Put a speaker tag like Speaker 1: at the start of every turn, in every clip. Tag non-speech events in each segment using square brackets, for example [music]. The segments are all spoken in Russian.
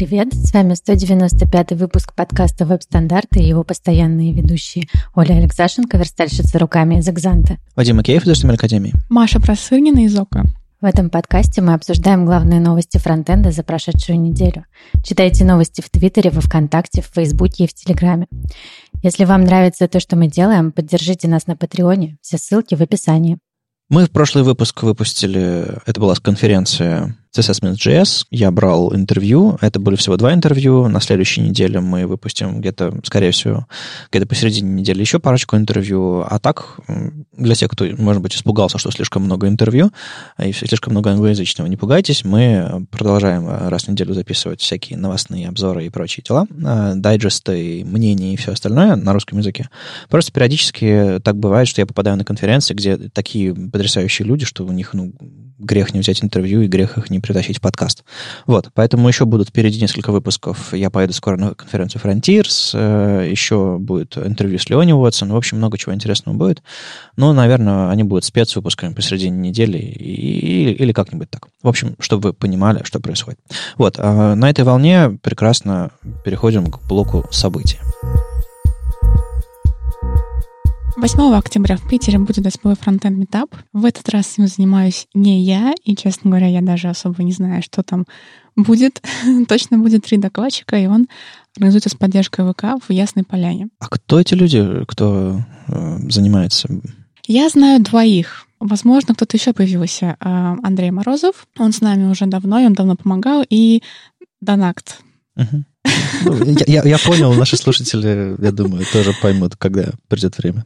Speaker 1: Привет, с вами 195 выпуск подкаста «Веб-стандарты» и его постоянные ведущие Оля Алексашенко, верстальщица руками из «Экзанта».
Speaker 2: Вадим Макеев из HTML Академии.
Speaker 3: Маша Просырнина из ОКО.
Speaker 1: В этом подкасте мы обсуждаем главные новости фронтенда за прошедшую неделю. Читайте новости в Твиттере, во Вконтакте, в Фейсбуке и в Телеграме. Если вам нравится то, что мы делаем, поддержите нас на Патреоне. Все ссылки в описании.
Speaker 2: Мы в прошлый выпуск выпустили, это была конференция CSS.js. Я брал интервью. Это были всего два интервью. На следующей неделе мы выпустим где-то, скорее всего, где-то посередине недели еще парочку интервью. А так, для тех, кто, может быть, испугался, что слишком много интервью и слишком много англоязычного, не пугайтесь. Мы продолжаем раз в неделю записывать всякие новостные обзоры и прочие дела, а, дайджесты, мнения и все остальное на русском языке. Просто периодически так бывает, что я попадаю на конференции, где такие потрясающие люди, что у них, ну, грех не взять интервью и грех их не притащить в подкаст. Вот, поэтому еще будут впереди несколько выпусков. Я поеду скоро на конференцию Frontiers, э, еще будет интервью с Леони Уотсон, в общем, много чего интересного будет. Но, наверное, они будут спецвыпусками посередине недели или, или как-нибудь так. В общем, чтобы вы понимали, что происходит. Вот, а на этой волне прекрасно переходим к блоку событий.
Speaker 3: 8 октября в Питере будет восьмой фронтенд метап. В этот раз им занимаюсь не я, и, честно говоря, я даже особо не знаю, что там будет. [laughs] Точно будет три докладчика, и он организуется с поддержкой ВК в Ясной Поляне.
Speaker 2: А кто эти люди, кто э, занимается?
Speaker 3: Я знаю двоих. Возможно, кто-то еще появился. Э, Андрей Морозов. Он с нами уже давно, и он давно помогал. И Донакт.
Speaker 2: Ну, я, я понял, наши слушатели, я думаю, тоже поймут, когда придет время.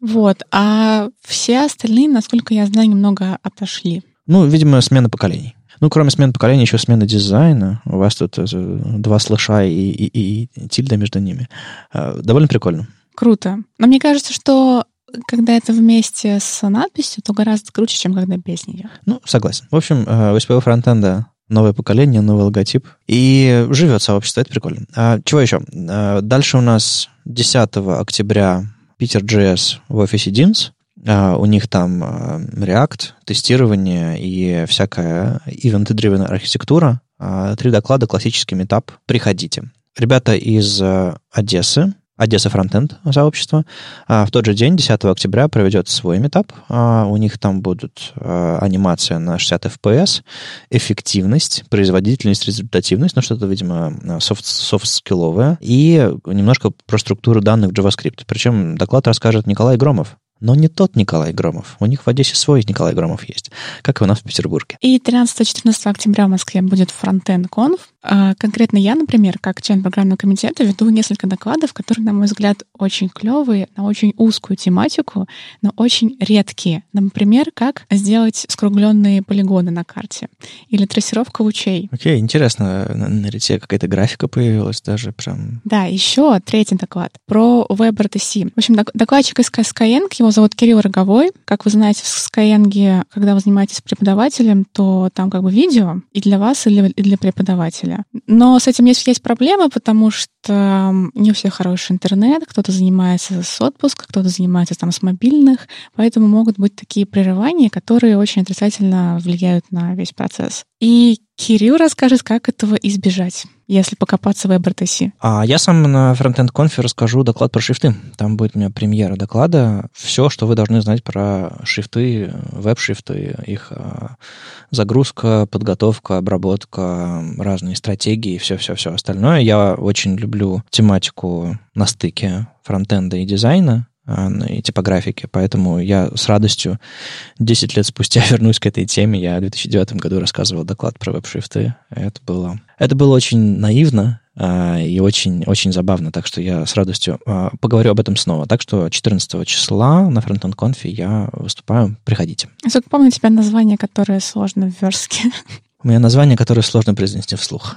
Speaker 3: Вот. А все остальные, насколько я знаю, немного отошли.
Speaker 2: Ну, видимо, смена поколений. Ну, кроме смены поколения, еще смена дизайна. У вас тут э, два слыша и, и, и тильда между ними. Э, довольно прикольно.
Speaker 3: Круто. Но мне кажется, что когда это вместе с надписью, то гораздо круче, чем когда без нее.
Speaker 2: Ну, согласен. В общем, у SPO фронтенда новое поколение, новый логотип. И живет сообщество, это прикольно. А, чего еще? А, дальше у нас 10 октября Питер JS в офисе DINS. А, у них там а, React, тестирование и всякая event-driven архитектура. А, три доклада, классический метап. Приходите. Ребята из а, Одессы, Одесса Фронтенд сообщество. А в тот же день, 10 октября, проведет свой метап. А у них там будут а, анимация на 60 FPS, эффективность, производительность, результативность, ну что-то, видимо, софт, софт-скилловое, и немножко про структуру данных в JavaScript. Причем доклад расскажет Николай Громов, но не тот Николай Громов. У них в Одессе свой Николай Громов есть, как и у нас в Петербурге.
Speaker 3: И 13-14 октября в Москве будет Frontend Conf. А конкретно я, например, как член программного комитета, веду несколько докладов, которые, на мой взгляд, очень клевые, на очень узкую тематику, но очень редкие. Например, как сделать скругленные полигоны на карте или трассировка лучей.
Speaker 2: Окей, okay, интересно. На рите какая-то графика появилась даже прям.
Speaker 3: Да, еще третий доклад про WebRTC. В общем, докладчик из Skyeng, его зовут Кирилл Роговой. Как вы знаете, в Skyeng, когда вы занимаетесь преподавателем, то там как бы видео и для вас, и для, и для преподавателя. Но с этим есть, есть проблемы, потому что не у всех хороший интернет, кто-то занимается с отпуска, кто-то занимается там с мобильных, поэтому могут быть такие прерывания, которые очень отрицательно влияют на весь процесс. И Кирилл расскажет, как этого избежать, если покопаться в WebRTC.
Speaker 2: А я сам на Frontend Conf расскажу доклад про шрифты. Там будет у меня премьера доклада. Все, что вы должны знать про шрифты, веб-шрифты, их а, загрузка, подготовка, обработка, разные стратегии, все-все-все остальное. Я очень люблю тематику на стыке фронтенда и дизайна, и типографики. Поэтому я с радостью 10 лет спустя [laughs] вернусь к этой теме. Я в 2009 году рассказывал доклад про веб-шрифты. Это было, это было очень наивно а, и очень, очень забавно. Так что я с радостью а, поговорю об этом снова. Так что 14 числа на Frontend Conf я выступаю. Приходите.
Speaker 3: Сколько помню у тебя название, которое сложно в верстке.
Speaker 2: У меня название, которое сложно произнести вслух.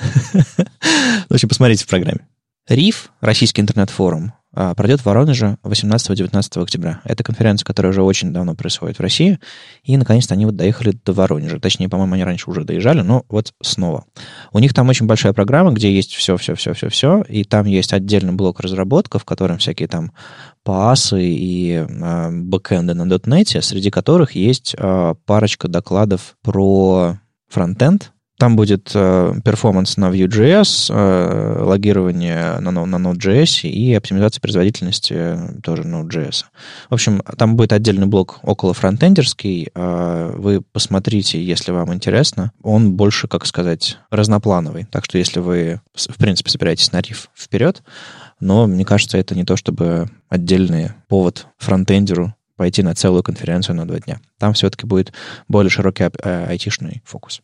Speaker 2: [laughs] В общем, посмотрите в программе. РИФ, Российский интернет-форум, а, пройдет в Воронеже 18-19 октября. Это конференция, которая уже очень давно происходит в России, и, наконец-то, они вот доехали до Воронежа. Точнее, по-моему, они раньше уже доезжали, но вот снова. У них там очень большая программа, где есть все-все-все-все-все, и там есть отдельный блок разработка, в котором всякие там пасы и э, бэкэнды на .NET, среди которых есть э, парочка докладов про фронтенд, Там будет э, перформанс на Vue.js, э, логирование на, на Node.js и оптимизация производительности тоже Node.js. В общем, там будет отдельный блок около фронтендерский. Э, вы посмотрите, если вам интересно. Он больше, как сказать, разноплановый. Так что если вы, в принципе, собираетесь на риф вперед, но мне кажется, это не то чтобы отдельный повод фронтендеру пойти на целую конференцию на два дня. Там все-таки будет более широкий айтишный фокус.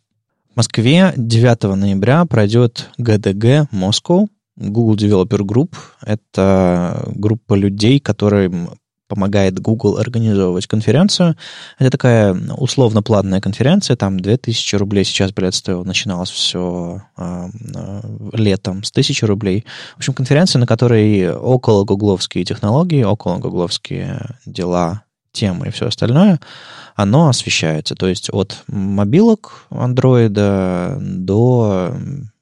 Speaker 2: Москве 9 ноября пройдет GDG Moscow, Google Developer Group. Это группа людей, которым помогает Google организовывать конференцию. Это такая условно платная конференция, там 2000 рублей сейчас билет стоил, начиналось все э, э, летом с 1000 рублей. В общем, конференция, на которой около гугловские технологии, около гугловские дела, темы и все остальное, оно освещается. То есть от мобилок Android до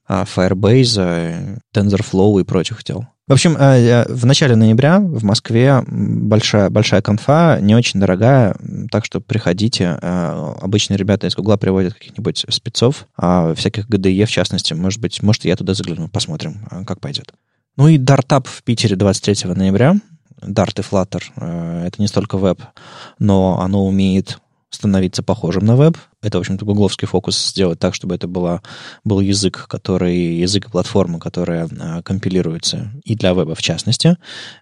Speaker 2: а, Firebase, TensorFlow и прочих дел. В общем, э, э, в начале ноября в Москве большая, большая конфа, не очень дорогая, так что приходите. Э, обычно ребята из Гугла приводят каких-нибудь спецов, а всяких GDE в частности. Может быть, может, я туда загляну, посмотрим, как пойдет. Ну и Дартап в Питере 23 ноября. Dart и Flutter — это не столько веб, но оно умеет становиться похожим на веб. Это, в общем-то, гугловский фокус сделать так, чтобы это была, был язык, который, язык и платформа, которая э, компилируется и для веба в частности,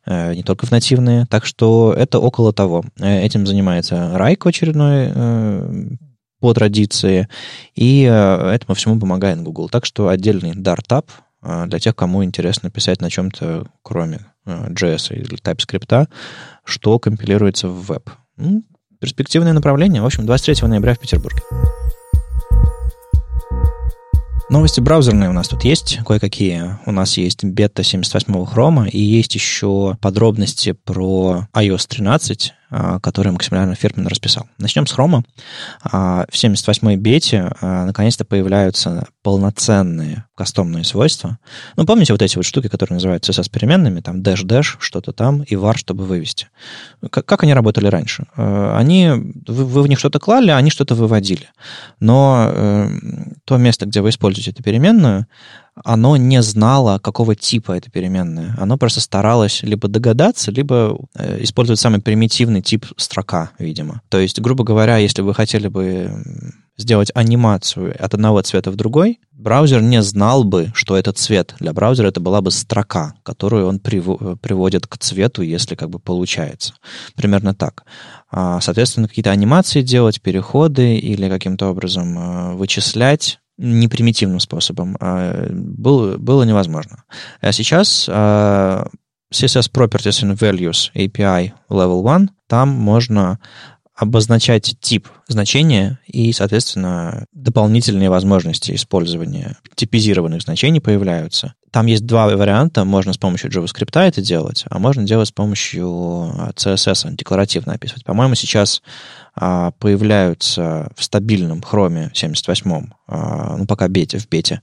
Speaker 2: э, не только в нативные. Так что это около того. Э, этим занимается Райк в очередной э, по традиции, и э, этому всему помогает Google. Так что отдельный Dartup э, для тех, кому интересно писать на чем-то, кроме JS или TypeScript, что компилируется в веб. Перспективное направление. В общем, 23 ноября в Петербурге. Новости браузерные у нас тут есть кое-какие. У нас есть бета 78 хрома и есть еще подробности про iOS 13 а, который Максимилиан Фермин расписал. Начнем с хрома. А, в 78-й бете а, наконец-то появляются полноценные кастомные свойства. Ну, помните вот эти вот штуки, которые называются CSS-переменными, там dash-dash, что-то там, и var, чтобы вывести. Как, как они работали раньше? Они, вы, вы в них что-то клали, они что-то выводили. Но э, то место, где вы используете эту переменную, оно не знало, какого типа это переменная. Оно просто старалось либо догадаться, либо э, использовать самый примитивный тип строка, видимо. То есть, грубо говоря, если вы хотели бы сделать анимацию от одного цвета в другой, браузер не знал бы, что этот цвет. Для браузера это была бы строка, которую он приводит к цвету, если как бы получается. Примерно так. А, соответственно, какие-то анимации делать, переходы или каким-то образом э, вычислять непримитивным способом а, было, было невозможно. А сейчас а, CSS Properties and Values API Level 1, там можно обозначать тип значения и, соответственно, дополнительные возможности использования типизированных значений появляются. Там есть два варианта. Можно с помощью JavaScript это делать, а можно делать с помощью CSS, декларативно описывать. По-моему, сейчас а, появляются в стабильном хроме 78-м, а, ну, пока бете, в бете,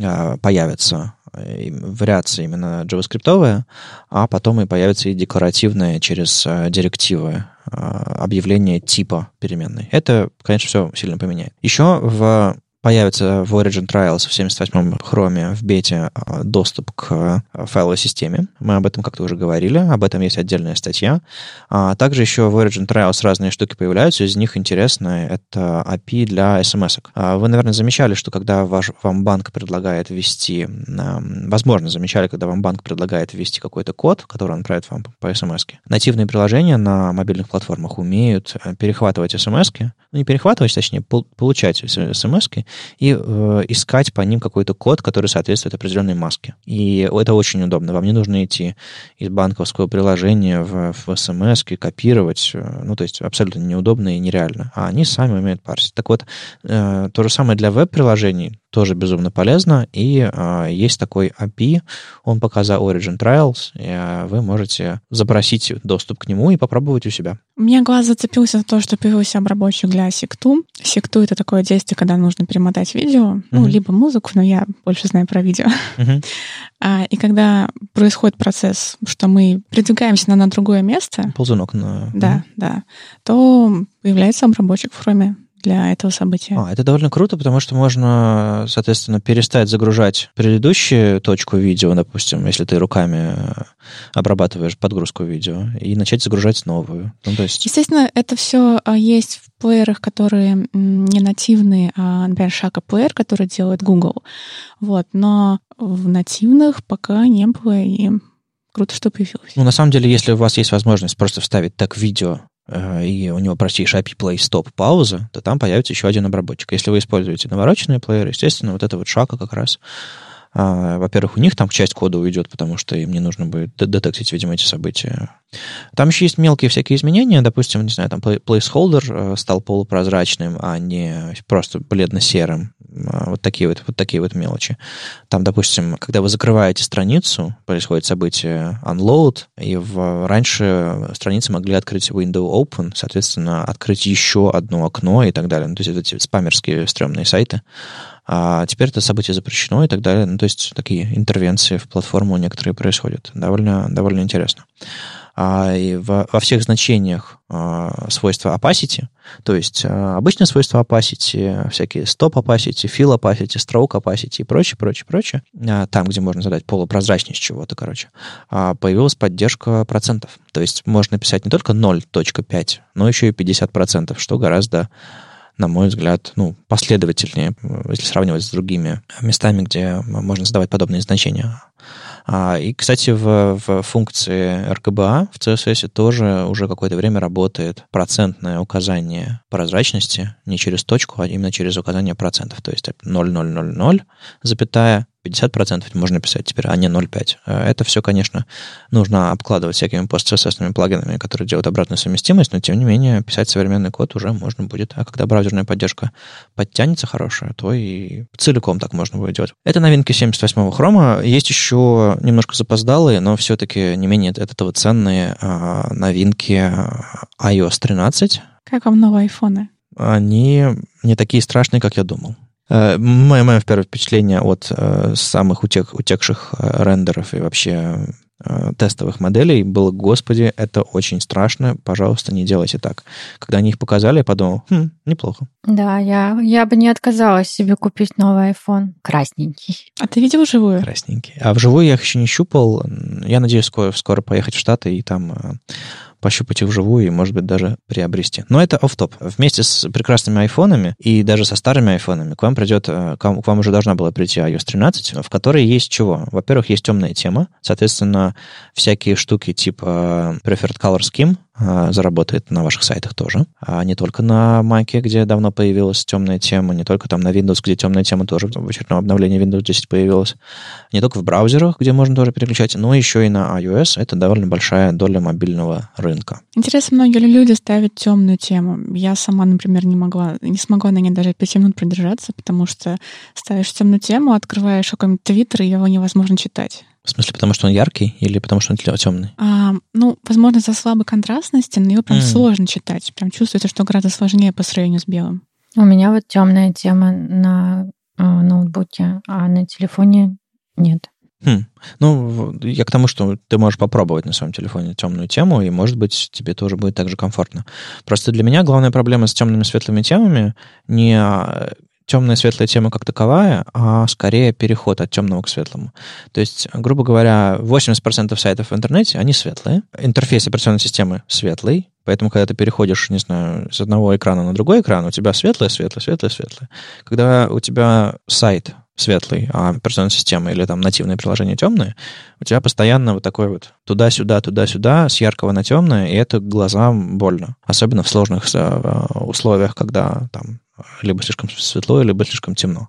Speaker 2: а, появятся вариации именно JavaScript, а потом и появятся и декларативные через директивы объявление типа переменной. Это, конечно, все сильно поменяет. Еще в появится в Origin Trials в 78-м хроме в бете а, доступ к а, файловой системе. Мы об этом как-то уже говорили, об этом есть отдельная статья. А также еще в Origin Trials разные штуки появляются, из них интересное это API для SMS. -ок. А вы, наверное, замечали, что когда ваш, вам банк предлагает ввести, возможно, замечали, когда вам банк предлагает ввести какой-то код, который он отправит вам по SMS. Нативные приложения на мобильных платформах умеют э, перехватывать SMS, ну не перехватывать, точнее, получать SMS и э, искать по ним какой-то код, который соответствует определенной маске. И это очень удобно. Вам не нужно идти из банковского приложения в, в смс копировать. Э, ну, то есть абсолютно неудобно и нереально. А они сами умеют парсить. Так вот, э, то же самое для веб-приложений тоже безумно полезно. И э, есть такой API, он пока за Origin Trials, и, э, вы можете запросить доступ к нему и попробовать у себя.
Speaker 3: У меня глаз зацепился за то, что появился обработчик для Секту. Секту — это такое действие, когда нужно перемотать видео, uh-huh. ну, либо музыку, но я больше знаю про видео. Uh-huh. [laughs] А, и когда происходит процесс, что мы передвигаемся на, на другое место...
Speaker 2: Ползунок на...
Speaker 3: Да, uh-huh. да. То появляется обработчик в хроме для этого события.
Speaker 2: А, это довольно круто, потому что можно, соответственно, перестать загружать предыдущую точку видео, допустим, если ты руками э, обрабатываешь подгрузку видео, и начать загружать новую. Ну, то есть...
Speaker 3: Естественно, это все а, есть в плеерах, которые не нативные, а, например, Shaka Player, который делает Google. Вот, но в нативных пока не было, и круто, что появилось.
Speaker 2: Ну, на самом деле, если у вас есть возможность просто вставить так видео и у него простейший API Play Stop пауза, то там появится еще один обработчик. Если вы используете навороченные плееры, естественно, вот это вот шака как раз а, во-первых, у них там часть кода уйдет, потому что им не нужно будет детектить, видимо, эти события. Там еще есть мелкие всякие изменения. Допустим, не знаю, там placeholder э, стал полупрозрачным, а не просто бледно-серым. А, вот такие вот, вот такие вот мелочи. Там, допустим, когда вы закрываете страницу, происходит событие unload, и в, раньше страницы могли открыть window open, соответственно, открыть еще одно окно и так далее. Ну, то есть это эти спамерские стрёмные сайты. А теперь это событие запрещено и так далее. Ну, то есть такие интервенции в платформу некоторые происходят. Довольно, довольно интересно. А, и во, всех значениях а, свойства opacity, то есть а, обычные свойства opacity, всякие stop opacity, fill opacity, stroke opacity и прочее, прочее, прочее, а, там, где можно задать полупрозрачность чего-то, короче, появилась поддержка процентов. То есть можно писать не только 0.5, но еще и 50%, что гораздо на мой взгляд, ну, последовательнее, если сравнивать с другими местами, где можно задавать подобные значения. А, и, кстати, в, в функции RGBA в CSS тоже уже какое-то время работает процентное указание прозрачности не через точку, а именно через указание процентов. То есть 0,000, запятая, 50% можно писать теперь, а не 0,5. Э, это все, конечно, нужно обкладывать всякими пост-CSS плагинами, которые делают обратную совместимость, но, тем не менее, писать современный код уже можно будет. А когда браузерная поддержка подтянется хорошая, то и целиком так можно будет делать. Это новинки 78-го хрома. Есть еще немножко запоздалые, но все-таки не менее от этого ценные а, новинки iOS 13.
Speaker 3: Как вам новые айфоны?
Speaker 2: Они не такие страшные, как я думал. Э, мое, мое первое впечатление от э, самых утек, утекших э, рендеров и вообще тестовых моделей было, господи, это очень страшно, пожалуйста, не делайте так. Когда они их показали, я подумал, хм, неплохо.
Speaker 1: Да, я, я бы не отказалась себе купить новый iPhone красненький.
Speaker 3: А ты видел вживую?
Speaker 2: Красненький. А вживую я их еще не щупал. Я надеюсь скоро, скоро поехать в Штаты и там пощупать их вживую и, может быть, даже приобрести. Но это оф топ Вместе с прекрасными айфонами и даже со старыми айфонами к вам придет, э, к вам, к вам уже должна была прийти iOS 13, в которой есть чего? Во-первых, есть темная тема, соответственно, всякие штуки типа Preferred Color Scheme, заработает на ваших сайтах тоже. А не только на Mac, где давно появилась темная тема, не только там на Windows, где темная тема тоже в очередном обновлении Windows 10 появилась, не только в браузерах, где можно тоже переключать, но еще и на iOS. Это довольно большая доля мобильного рынка.
Speaker 3: Интересно, многие люди ставят темную тему. Я сама, например, не могла, не смогла на ней даже 5 минут продержаться, потому что ставишь темную тему, открываешь какой-нибудь твиттер, и его невозможно читать.
Speaker 2: В смысле, потому что он яркий или потому что он темный?
Speaker 3: А, ну, возможно, за слабой контрастности, но его прям mm. сложно читать. Прям чувствуется, что гораздо сложнее по сравнению с белым.
Speaker 1: У меня вот темная тема на э, ноутбуке, а на телефоне нет.
Speaker 2: Хм. Ну, я к тому, что ты можешь попробовать на своем телефоне темную тему, и, может быть, тебе тоже будет так же комфортно. Просто для меня главная проблема с темными светлыми темами не а, темная светлая тема как таковая, а скорее переход от темного к светлому. То есть, грубо говоря, 80% сайтов в интернете, они светлые. Интерфейс операционной системы светлый, Поэтому, когда ты переходишь, не знаю, с одного экрана на другой экран, у тебя светлое, светлое, светлое, светлое. Когда у тебя сайт светлый, а операционная система или там нативное приложение темное, у тебя постоянно вот такой вот туда-сюда, туда-сюда, с яркого на темное, и это глазам больно. Особенно в сложных э, условиях, когда там либо слишком светло, либо слишком темно.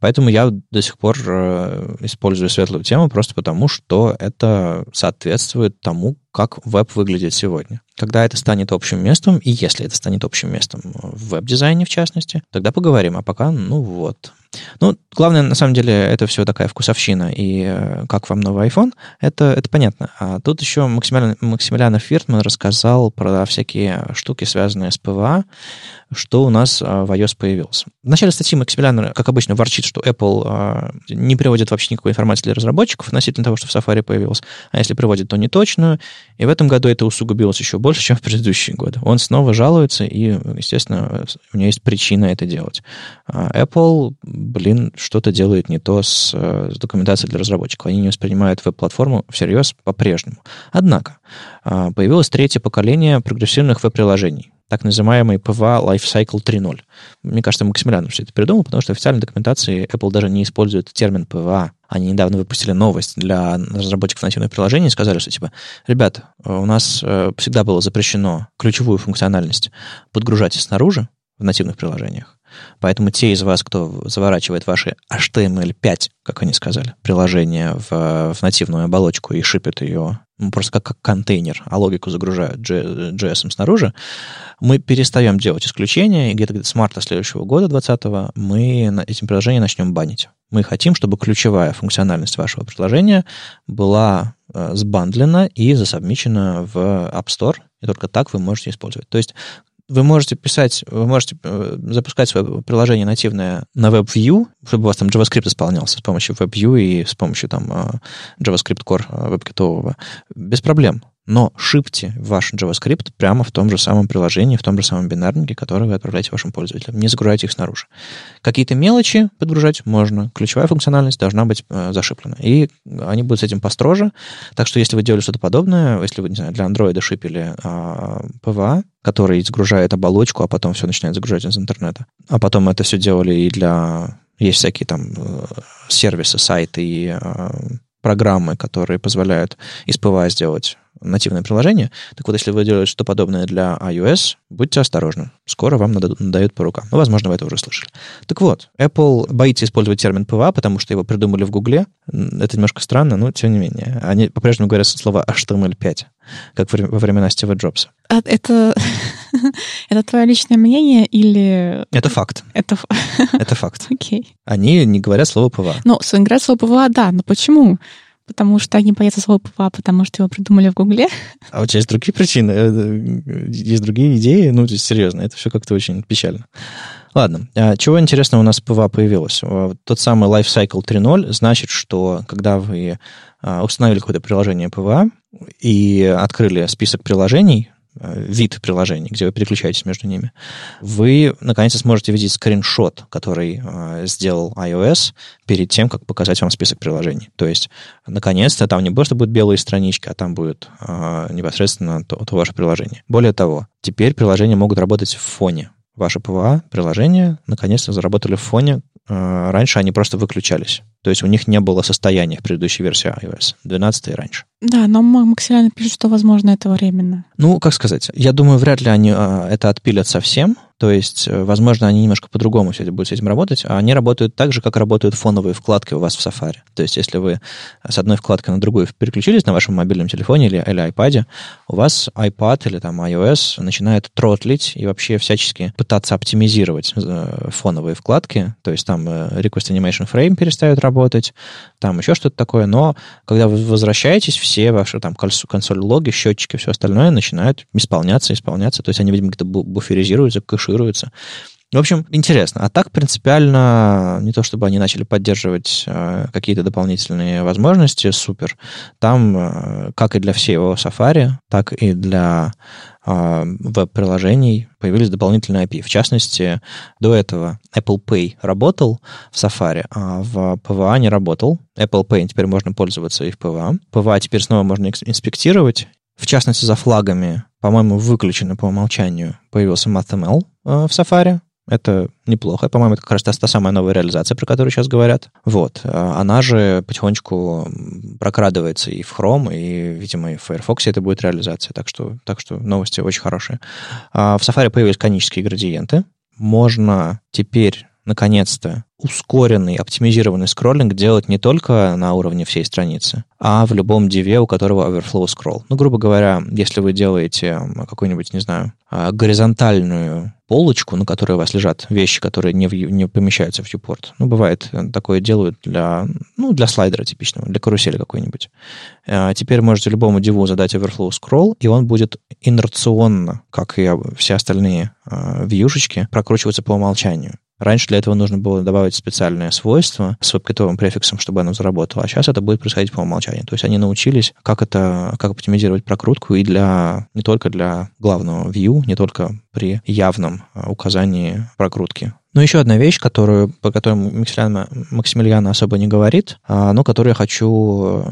Speaker 2: Поэтому я до сих пор э, использую светлую тему просто потому, что это соответствует тому, как веб выглядит сегодня. Когда это станет общим местом, и если это станет общим местом в веб-дизайне, в частности, тогда поговорим. А пока, ну вот. Ну, главное, на самом деле, это все такая вкусовщина. И э, как вам новый iPhone, это, это понятно. А тут еще Максимилиан, Максимилиан Фиртман рассказал про всякие штуки, связанные с PWA, что у нас э, в iOS появилось. В начале статьи Максимилиан, как обычно, ворчит, что Apple а, не приводит вообще никакой информации для разработчиков относительно того, что в Safari появилось, а если приводит, то неточную. И в этом году это усугубилось еще больше, чем в предыдущие годы. Он снова жалуется, и, естественно, у него есть причина это делать. А Apple, блин, что-то делает не то с, с документацией для разработчиков. Они не воспринимают веб-платформу всерьез по-прежнему. Однако, а, появилось третье поколение прогрессивных веб-приложений так называемый PWA Lifecycle 3.0. Мне кажется, Максимилиан все это придумал, потому что в официальной документации Apple даже не использует термин PWA. Они недавно выпустили новость для разработчиков нативных приложений и сказали, что типа, ребят, у нас э, всегда было запрещено ключевую функциональность подгружать снаружи в нативных приложениях. Поэтому те из вас, кто заворачивает ваши HTML5, как они сказали, приложение в, в нативную оболочку и шипит ее ну, просто как, как контейнер, а логику загружают JS снаружи, мы перестаем делать исключения, и где-то с марта следующего года, 2020, мы этим приложением начнем банить. Мы хотим, чтобы ключевая функциональность вашего приложения была э, сбандлена и засобмичена в App Store, и только так вы можете использовать. То есть вы можете писать, вы можете э, запускать свое приложение нативное на WebView, чтобы у вас там JavaScript исполнялся с помощью WebView и с помощью там э, JavaScript Core э, WebKit без проблем но шипте ваш JavaScript прямо в том же самом приложении, в том же самом бинарнике, который вы отправляете вашим пользователям. Не загружайте их снаружи. Какие-то мелочи подгружать можно. Ключевая функциональность должна быть э, зашиплена. И они будут с этим построже. Так что если вы делали что-то подобное, если вы, не знаю, для Android шипили э, PWA, который загружает оболочку, а потом все начинает загружать из интернета, а потом это все делали и для... Есть всякие там э, сервисы, сайты и э, программы, которые позволяют из PWA сделать нативное приложение. Так вот, если вы делаете что-то подобное для iOS, будьте осторожны. Скоро вам надают по рукам. Ну, возможно, вы это уже слышали. Так вот, Apple боится использовать термин PWA, потому что его придумали в Гугле. Это немножко странно, но тем не менее. Они по-прежнему говорят слово HTML5, как во времена Стива Джобса.
Speaker 3: А это, [laughs] это твое личное мнение или...
Speaker 2: Это факт.
Speaker 3: Это,
Speaker 2: это факт. [laughs]
Speaker 3: Окей.
Speaker 2: Они не говорят слово PWA.
Speaker 3: Ну, говорят слово PWA, да, но почему? Потому что они боятся слова PWA, потому что его придумали в Гугле. [laughs]
Speaker 2: А у тебя есть другие причины? Э, есть другие идеи? Ну, серьезно, это все как-то очень печально. Ладно, а чего интересного у нас PWA появилось? Тот самый Lifecycle 3.0 значит, что когда вы а, установили какое-то приложение PWA и открыли список приложений, Э, вид приложений, где вы переключаетесь между ними, вы наконец-то сможете видеть скриншот, который э, сделал iOS перед тем, как показать вам список приложений. То есть, наконец-то там не просто будут белые странички, а там будет э, непосредственно то, то ваше приложение. Более того, теперь приложения могут работать в фоне. Ваше PWA приложения наконец-то заработали в фоне. Э, раньше они просто выключались. То есть у них не было состояния в предыдущей версии iOS, 12 и раньше.
Speaker 3: Да, но максимально пишут, что, возможно, это временно.
Speaker 2: Ну, как сказать, я думаю, вряд ли они а, это отпилят совсем, то есть, э, возможно, они немножко по-другому все это будут с этим работать, а они работают так же, как работают фоновые вкладки у вас в Safari. То есть, если вы с одной вкладки на другую переключились на вашем мобильном телефоне или, или iPad, у вас iPad или там iOS начинает тротлить и вообще всячески пытаться оптимизировать э, фоновые вкладки. То есть, там э, Request Animation Frame перестает работать, там еще что-то такое, но когда вы возвращаетесь, все ваши там консоль-логи, счетчики, все остальное начинают исполняться, исполняться. То есть, они, видимо, где-то буферизируются, кэш тушируется. В общем, интересно. А так принципиально не то, чтобы они начали поддерживать э, какие-то дополнительные возможности, супер. Там, э, как и для всего Safari, так и для э, веб-приложений появились дополнительные API. В частности, до этого Apple Pay работал в Safari, а в PWA не работал. Apple Pay теперь можно пользоваться и в PWA. PWA теперь снова можно инспектировать. В частности, за флагами, по-моему, выключено по умолчанию появился MathML в Safari. Это неплохо. По-моему, это как раз та, та самая новая реализация, про которую сейчас говорят. Вот. А она же потихонечку прокрадывается и в Chrome, и, видимо, и в Firefox это будет реализация. Так что, так что новости очень хорошие. А в Safari появились конические градиенты. Можно теперь наконец-то, ускоренный, оптимизированный скроллинг делать не только на уровне всей страницы, а в любом диве, у которого overflow scroll. Ну, грубо говоря, если вы делаете какую-нибудь, не знаю, а, горизонтальную полочку, на которой у вас лежат вещи, которые не, в, не помещаются в viewport. Ну, бывает, э, такое делают для, ну, для слайдера типичного, для карусели какой-нибудь. А теперь можете любому диву задать overflow scroll, и он будет инерционно, как и все остальные э, вьюшечки, прокручиваться по умолчанию. Раньше для этого нужно было добавить специальное свойство с веб-китовым префиксом, чтобы оно заработало, а сейчас это будет происходить по умолчанию. То есть они научились, как это, как оптимизировать прокрутку и для, не только для главного view, не только при явном а, указании прокрутки. Но еще одна вещь, которую, по которой Максимilian, Максимилиан особо не говорит, а, но которую я хочу,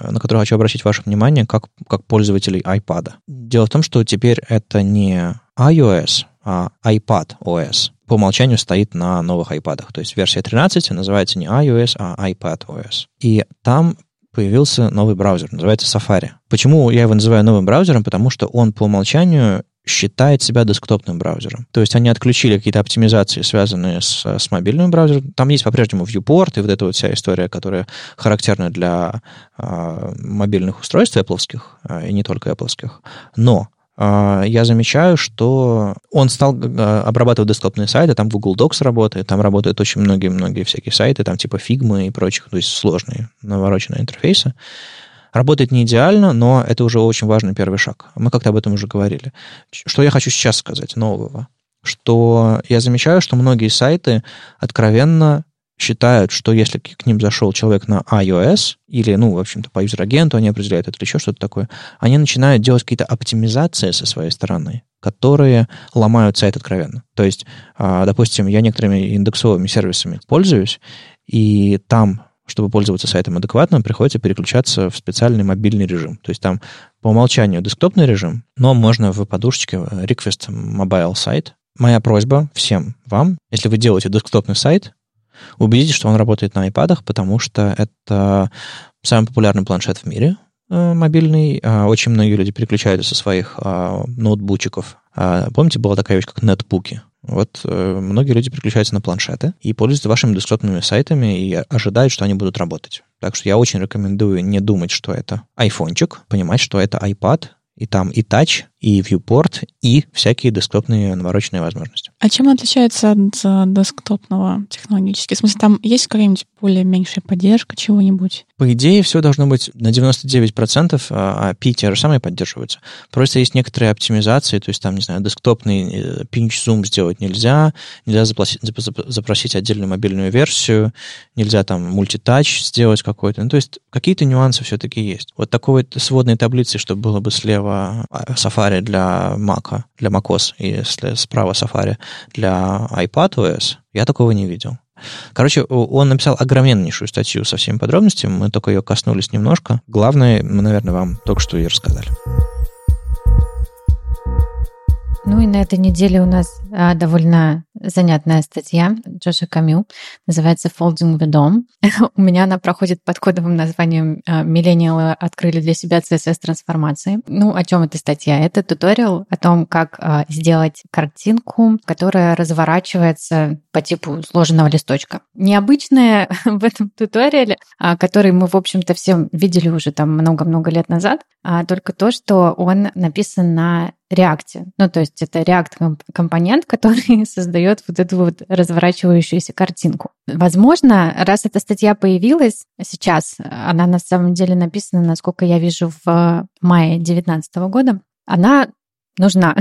Speaker 2: на которую хочу обратить ваше внимание как, как пользователей iPad. Дело в том, что теперь это не iOS, а iPad OS по умолчанию стоит на новых iPad. То есть версия 13 называется не iOS, а iPad OS. И там появился новый браузер, называется Safari. Почему я его называю новым браузером? Потому что он по умолчанию считает себя десктопным браузером. То есть они отключили какие-то оптимизации, связанные с, с мобильным браузером. Там есть по-прежнему viewport и вот эта вот вся история, которая характерна для э, мобильных устройств Apple, э, и не только Apple. Но а, я замечаю, что он стал а, обрабатывать десктопные сайты, там Google Docs работает, там работают очень многие-многие всякие сайты, там типа Figma и прочих, то есть сложные, навороченные интерфейсы. Работает не идеально, но это уже очень важный первый шаг. Мы как-то об этом уже говорили. Что я хочу сейчас сказать нового? Что я замечаю, что многие сайты откровенно считают, что если к ним зашел человек на iOS, или, ну, в общем-то, по юзер-агенту они определяют это или еще что-то такое, они начинают делать какие-то оптимизации со своей стороны, которые ломают сайт откровенно. То есть, а, допустим, я некоторыми индексовыми сервисами пользуюсь, и там чтобы пользоваться сайтом адекватно, приходится переключаться в специальный мобильный режим. То есть там по умолчанию десктопный режим, но можно в подушечке request mobile сайт. Моя просьба всем вам, если вы делаете десктопный сайт, Убедитесь, что он работает на iPad, потому что это самый популярный планшет в мире э, мобильный. А, очень многие люди переключаются со своих а, ноутбучиков. Помните, была такая вещь, как нетбуки? Вот э, многие люди переключаются на планшеты и пользуются вашими десктопными сайтами и ожидают, что они будут работать. Так что я очень рекомендую не думать, что это айфончик, понимать, что это iPad, и там и Touch, и viewport, и всякие десктопные навороченные возможности.
Speaker 3: А чем отличается от десктопного технологически? В смысле, там есть какая-нибудь более меньшая поддержка чего-нибудь?
Speaker 2: По идее, все должно быть на 99%, а API те же самые поддерживаются. Просто есть некоторые оптимизации, то есть там, не знаю, десктопный pinch-zoom э, сделать нельзя, нельзя запросить, запросить отдельную мобильную версию, нельзя там мультитач сделать какой-то. Ну, то есть какие-то нюансы все-таки есть. Вот такой сводной таблицы, чтобы было бы слева а, Safari Safari для Mac, для macOS, и справа Safari для iPadOS, я такого не видел. Короче, он написал огромнейшую статью со всеми подробностями, мы только ее коснулись немножко. Главное, мы, наверное, вам только что и рассказали.
Speaker 1: Ну и на этой неделе у нас довольно занятная статья Джоша Камю, называется «Folding the Dom». [laughs] у меня она проходит под кодовым названием а, «Миллениалы открыли для себя CSS-трансформации». Ну, о чем эта статья? Это туториал о том, как а, сделать картинку, которая разворачивается по типу сложенного листочка. Необычное [laughs] в этом туториале, а, который мы, в общем-то, все видели уже там много-много лет назад, а только то, что он написан на реакте. Ну, то есть это React компонент, который [laughs] создает вот эту вот разворачивающуюся картинку. Возможно, раз эта статья появилась сейчас, она на самом деле написана, насколько я вижу, в мае 2019 года, она нужна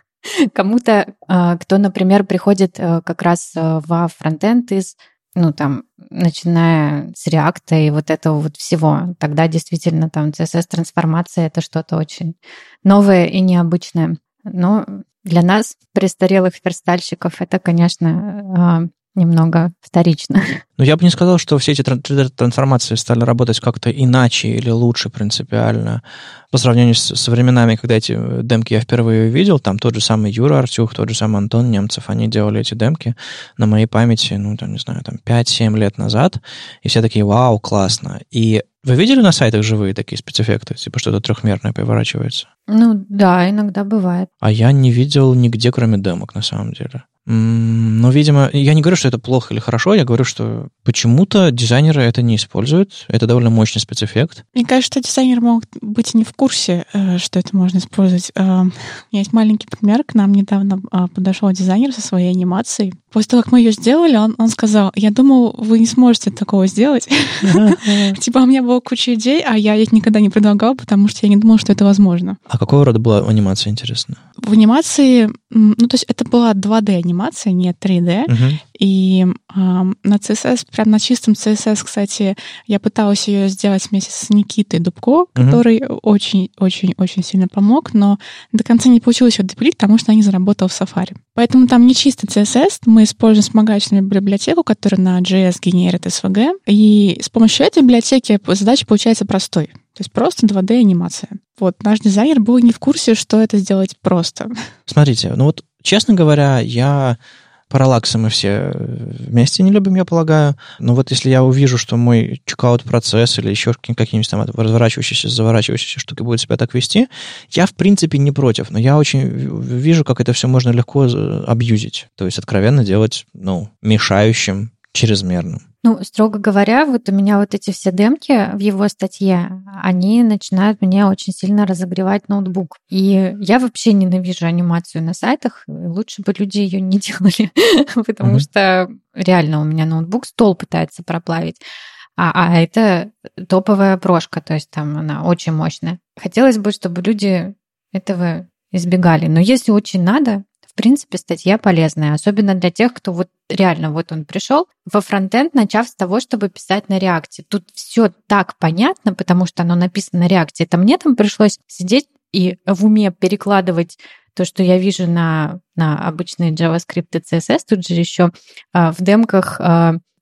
Speaker 1: [laughs] кому-то, а, кто, например, приходит э, как раз э, во фронтенд из ну, там, начиная с реакта и вот этого вот всего, тогда действительно там CSS-трансформация — это что-то очень новое и необычное. Но для нас, престарелых верстальщиков, это, конечно, а, немного вторично.
Speaker 2: Ну, я бы не сказал, что все эти трансформации стали работать как-то иначе или лучше принципиально. По сравнению с, со временами, когда эти демки я впервые видел, там тот же самый Юра Артюх, тот же самый Антон Немцев, они делали эти демки на моей памяти, ну, там, не знаю, там 5-7 лет назад, и все такие, вау, классно. И вы видели на сайтах живые такие спецэффекты, типа что-то трехмерное поворачивается?
Speaker 1: Ну да, иногда бывает.
Speaker 2: А я не видел нигде, кроме демок, на самом деле. Ну, видимо, я не говорю, что это плохо или хорошо, я говорю, что почему-то дизайнеры это не используют. Это довольно мощный спецэффект.
Speaker 3: Мне кажется, дизайнеры могут быть не в курсе, э, что это можно использовать. Э, у меня есть маленький пример. К нам недавно а, подошел дизайнер со своей анимацией. После того, как мы ее сделали, он, он сказал, я думал, вы не сможете такого сделать. [laughs] Типа, у меня была куча идей, а я их никогда не предлагал, потому что я не думал, что это возможно.
Speaker 2: А какого рода была анимация, интересно?
Speaker 3: В анимации, ну, то есть это была 2D-анимация, не 3D.
Speaker 2: Мгм.
Speaker 3: И э, на CSS, прям на чистом CSS, кстати, я пыталась ее сделать вместе с Никитой Дубко, который очень-очень-очень сильно помог, но до конца не получилось ее допилить, потому что она не заработала в Safari. Поэтому там не чисто CSS, мы используем вспомогательную библиотеку, которая на JS генерит SVG, и с помощью этой библиотеки задача получается простой. То есть просто 2D-анимация. Вот, наш дизайнер был не в курсе, что это сделать просто.
Speaker 2: Смотрите, ну вот, честно говоря, я параллаксы мы все вместе не любим, я полагаю. Но вот если я увижу, что мой чекаут-процесс или еще какие- какие-нибудь там разворачивающиеся, заворачивающиеся штуки будет себя так вести, я, в принципе, не против. Но я очень вижу, как это все можно легко э, абьюзить. То есть откровенно делать, ну, мешающим, чрезмерным.
Speaker 1: Ну, строго говоря, вот у меня вот эти все демки в его статье, они начинают мне очень сильно разогревать ноутбук. И я вообще ненавижу анимацию на сайтах. Лучше бы люди ее не [laughs] делали, потому что реально у меня ноутбук стол пытается проплавить. А, а это топовая прошка, то есть там она очень мощная. Хотелось бы, чтобы люди этого избегали. Но если очень надо, принципе, статья полезная, особенно для тех, кто вот реально вот он пришел во фронтенд, начав с того, чтобы писать на реакте. Тут все так понятно, потому что оно написано на реакте. Это мне там пришлось сидеть и в уме перекладывать то, что я вижу на, на обычные JavaScript и CSS, тут же еще а, в демках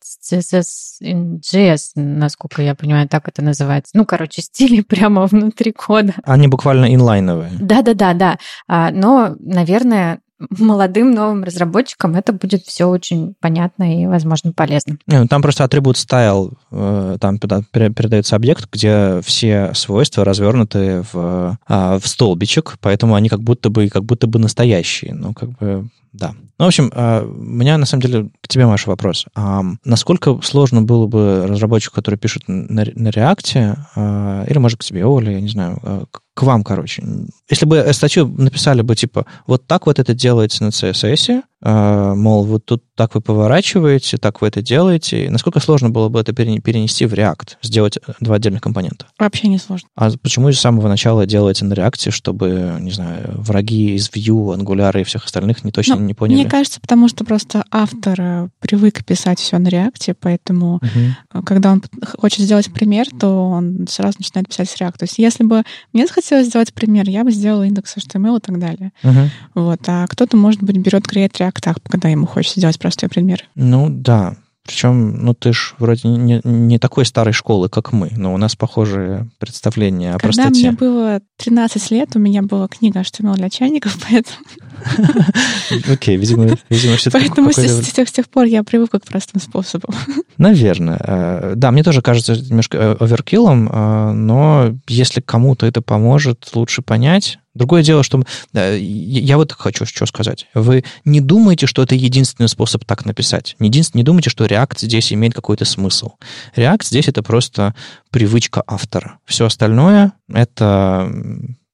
Speaker 1: с CSS in JS, насколько я понимаю, так это называется. Ну, короче, стили [laughs] прямо внутри кода.
Speaker 2: Они буквально инлайновые.
Speaker 1: Да-да-да, да. А, Но, наверное, молодым новым разработчикам это будет все очень понятно и, возможно, полезно.
Speaker 2: Не, ну там просто атрибут style, э, там передается объект, где все свойства развернуты в, а, в столбичек, поэтому они как будто бы как будто бы настоящие. Ну, как бы, да. Ну, в общем, а, у меня, на самом деле, к тебе, Маша, вопрос. А насколько сложно было бы разработчику, который пишет на, на React, а, или, может, к тебе, Оля, я не знаю, к вам, короче. Если бы статью написали бы, типа, вот так вот это делается на CSS, мол, вот тут так вы поворачиваете, так вы это делаете, насколько сложно было бы это пере- перенести в React, сделать два отдельных компонента?
Speaker 3: Вообще не сложно.
Speaker 2: А почему с самого начала делаете на React, чтобы, не знаю, враги из Vue, Angular и всех остальных не точно
Speaker 3: Ну,
Speaker 2: не поняли?
Speaker 3: Мне кажется, потому что просто автор э, привык писать все на реакте, поэтому э, когда он хочет сделать пример, то он сразу начинает писать с React. То есть если бы мне захотелось сделать пример, я бы сделала индекс HTML и так далее.
Speaker 2: Мгм.
Speaker 3: Вот. А кто-то, может быть, берет Create React, когда ему хочется сделать простой пример.
Speaker 2: Ну, да. Причем, ну, ты ж вроде не, не такой старой школы, как мы, но у нас похожие представления о
Speaker 3: Когда
Speaker 2: простоте.
Speaker 3: мне было 13 лет, у меня была книга HTML для чайников, [laughs] поэтому, [laughs]
Speaker 2: Окей, видимо, видимо все-таки
Speaker 3: поэтому с, тех, пор я привыкла к простым способам. [laughs]
Speaker 2: Наверное. Э, Да, мне тоже кажется немножко э, оверкиллом, э, но если кому-то это поможет лучше понять... Другое дело, что... Я вот хочу что сказать. Вы не думаете, что это единственный способ так написать. Не, единственный, не думайте, что React здесь имеет какой-то смысл. React здесь это просто привычка автора. Все остальное — это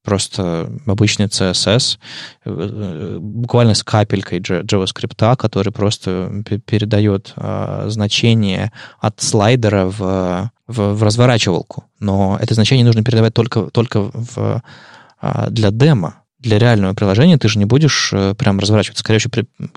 Speaker 2: просто обычный CSS, э, буквально с капелькой JavaScript, который просто пе- передает э, значение от слайдера в, в, в разворачивалку. Но это значение нужно передавать только, только в, а, для демо. Для реального приложения ты же не будешь э, прям разворачиваться. Скорее всего,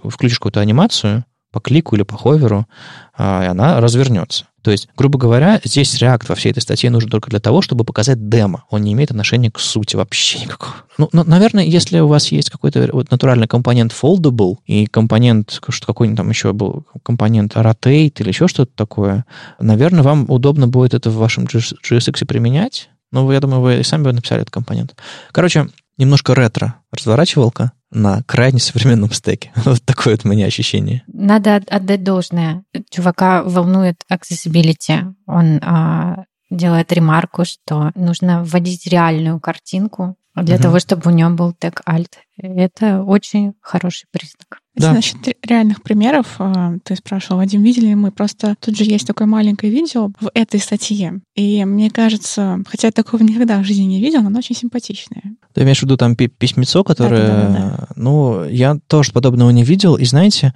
Speaker 2: включишь какую-то анимацию по клику или по ховеру, а, и она развернется. То есть, грубо говоря, здесь React во всей этой статье нужен только для того, чтобы показать демо. Он не имеет отношения к сути вообще никакого. Ну, но, наверное, если у вас есть какой-то вот натуральный компонент foldable и компонент, что какой-нибудь там еще был компонент rotate или еще что-то такое, наверное, вам удобно будет это в вашем JSX применять. Ну, я думаю, вы и сами бы написали этот компонент. Короче, немножко ретро разворачивалка на крайне современном стеке. [laughs] Вот такое вот у меня ощущение.
Speaker 1: Надо от- отдать должное. Чувака волнует accessibility. Он а, делает ремарку, что нужно вводить реальную картинку для
Speaker 2: Мгм.
Speaker 1: того, чтобы у него был тег alt. Это очень хороший признак.
Speaker 2: Да.
Speaker 3: насчет ре- реальных примеров, а, ты спрашивал, Вадим, видели ли мы? Просто тут же есть такое маленькое видео в этой статье. И мне кажется, хотя я такого никогда в жизни не видел, но оно очень симпатичное.
Speaker 2: Ты имеешь в виду там пи- письмецо, которое...
Speaker 3: Да-да-да-да.
Speaker 2: Ну, я тоже подобного не видел. И знаете,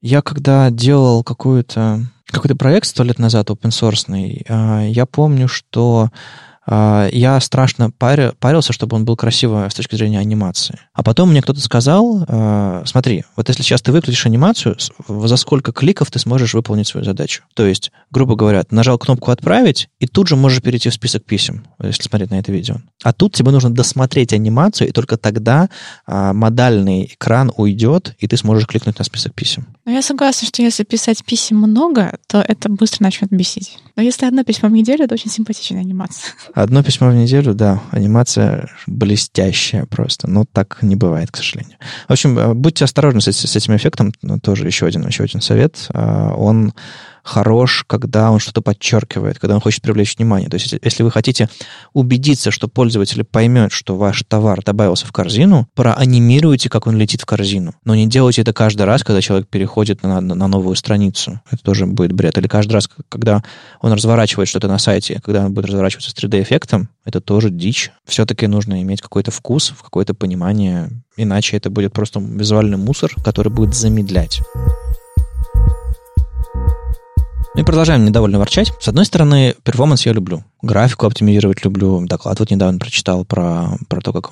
Speaker 2: я когда делал какую-то какой-то проект сто лет назад open source, я помню, что а, я страшно парился, чтобы он был красиво с точки зрения анимации. А потом мне кто-то сказал, а, смотри, вот если сейчас ты выключишь анимацию, за сколько кликов ты сможешь выполнить свою задачу? То есть, грубо говоря, нажал кнопку «Отправить», и тут же можешь перейти в список писем, если смотреть на это видео. А тут тебе нужно досмотреть анимацию, и только тогда а, модальный экран уйдет, и ты сможешь кликнуть на список писем.
Speaker 3: Ну, я согласна, что если писать писем много, то это быстро начнет бесить. Но если одно письмо в неделю, это очень симпатичная анимация.
Speaker 2: Одно письмо в неделю, да. Анимация блестящая просто. Но так не бывает, к сожалению. В общем, э, будьте осторожны с, с этим эффектом. Тоже еще один, еще один совет. А, он хорош, когда он что-то подчеркивает, когда он хочет привлечь внимание. То есть, если вы хотите убедиться, что пользователь поймет, что ваш товар добавился в корзину, проанимируйте, как он летит в корзину. Но не делайте это каждый раз, когда человек переходит на, на новую страницу. Это тоже будет бред. Или каждый раз, когда он разворачивает что-то на сайте, когда он будет разворачиваться с 3D-эффектом, это тоже дичь. Все-таки нужно иметь какой-то вкус, какое-то понимание, иначе это будет просто визуальный мусор, который будет замедлять. Мы продолжаем недовольно ворчать. С одной стороны, performance я люблю. Графику оптимизировать люблю. Доклад вот недавно прочитал про, про то, как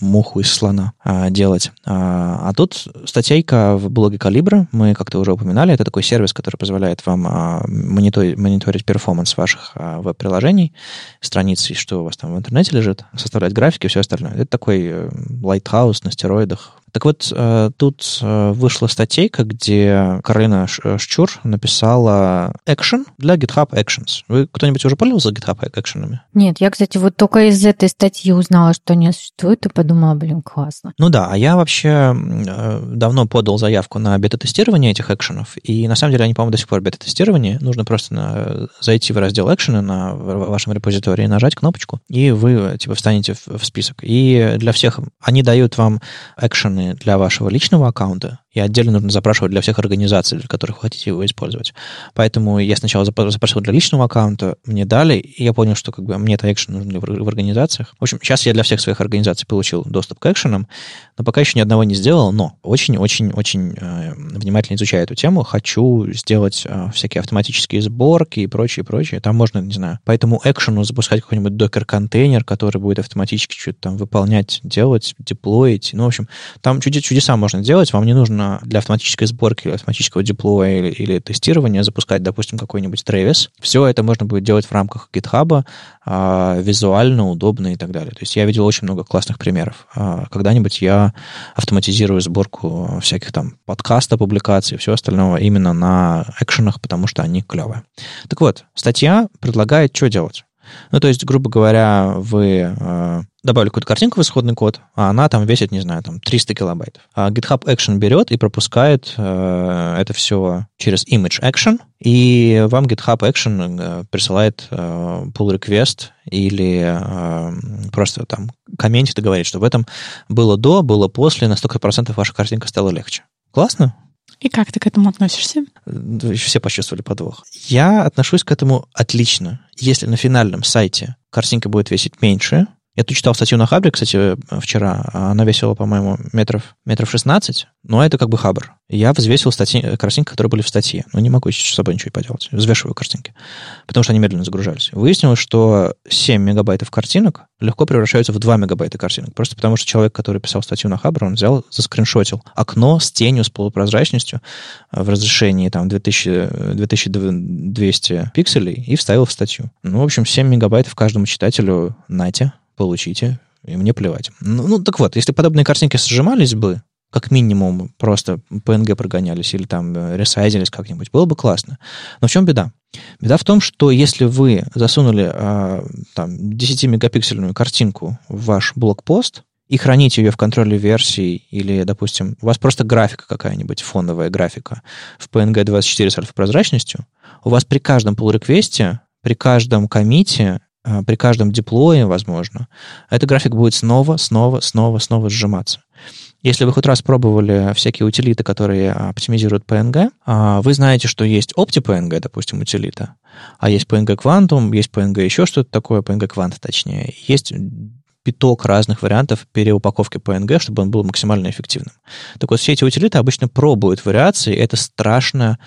Speaker 2: муху из слона а, делать. А, а тут статейка в блоге Calibre. Мы как-то уже упоминали. Это такой сервис, который позволяет вам а, мониторить, мониторить performance ваших а, веб-приложений, страниц, и что у вас там в интернете лежит, составлять графики и все остальное. Это такой Lighthouse э, на стероидах, так вот, э, тут э, вышла статейка, где Каролина э, Шчур написала action для GitHub Actions. Вы кто-нибудь уже пользовался GitHub Actions?
Speaker 1: Нет, я, кстати, вот только из этой статьи узнала, что они существуют, и подумала, блин, классно.
Speaker 2: Ну да, а я вообще давно подал заявку на бета-тестирование этих экшенов, и на самом деле они, по-моему, до сих пор бета-тестирование. Нужно просто на, зайти в раздел actions на вашем репозитории, нажать кнопочку, и вы типа встанете в, в список. И для всех они дают вам экшены данные для вашего личного аккаунта, и отдельно нужно запрашивать для всех организаций, для которых вы хотите его использовать. Поэтому я сначала запрашивал для личного аккаунта, мне дали, и я понял, что как бы мне это экшен нужен в организациях. В общем, сейчас я для всех своих организаций получил доступ к экшенам, но пока еще ни одного не сделал, но очень-очень-очень э, внимательно изучаю эту тему. Хочу сделать э, всякие автоматические сборки и прочее, прочее. Там можно, не знаю, по этому экшену запускать какой-нибудь докер-контейнер, который будет автоматически что-то там выполнять, делать, деплоить. Ну, в общем, там чудеса можно делать, вам не нужно нужно для автоматической сборки автоматического деплоя или, или тестирования запускать, допустим, какой-нибудь Travis. Все это можно будет делать в рамках GitHub, а, визуально, удобно и так далее. То есть я видел очень много классных примеров. А, когда-нибудь я автоматизирую сборку всяких там подкаста, публикаций всего остального именно на экшенах, потому что они клевые. Так вот, статья предлагает что делать. Ну, то есть, грубо говоря, вы э, добавили какую-то картинку в исходный код, а она там весит, не знаю, там 300 килобайт. А GitHub Action берет и пропускает э, это все через Image Action, и вам GitHub Action э, присылает э, pull request или э, просто там комментит и говорит, что в этом было до, было после, на столько процентов ваша картинка стала легче. Классно?
Speaker 3: И как ты к этому относишься?
Speaker 2: Все почувствовали подвох. Я отношусь к этому отлично. Если на финальном сайте картинка будет весить меньше, я тут читал статью на Хабре, кстати, вчера. Она весила, по-моему, метров, метров 16, но это как бы Хабр. Я взвесил статьи, картинки, которые были в статье. Но не могу с собой ничего поделать. Взвешиваю картинки. Потому что они медленно загружались. Выяснилось, что 7 мегабайтов картинок легко превращаются в 2 мегабайта картинок. Просто потому что человек, который писал статью на Хабр, он взял, заскриншотил окно с тенью, с полупрозрачностью в разрешении там 2000, 2200 пикселей и вставил в статью. Ну, в общем, 7 мегабайтов каждому читателю нате получите, и мне плевать. Ну, ну, так вот, если подобные картинки сжимались бы, как минимум просто PNG прогонялись или там э, ресайзились как-нибудь, было бы классно. Но в чем беда? Беда в том, что если вы засунули а, там 10-мегапиксельную картинку в ваш блокпост и храните ее в контроле версий, или, допустим, у вас просто графика какая-нибудь, фоновая графика в PNG 24 с альфа-прозрачностью, у вас при каждом pull-реквесте, при каждом комите при каждом деплое, возможно, этот график будет снова, снова, снова, снова сжиматься. Если вы хоть раз пробовали всякие утилиты, которые оптимизируют PNG, а, вы знаете, что есть OptiPNG, допустим, утилита, а есть PNG Quantum, есть PNG еще что-то такое, PNG Quant точнее. Есть пяток разных вариантов переупаковки PNG, чтобы он был максимально эффективным. Так вот, все эти утилиты обычно пробуют вариации, это страшно а,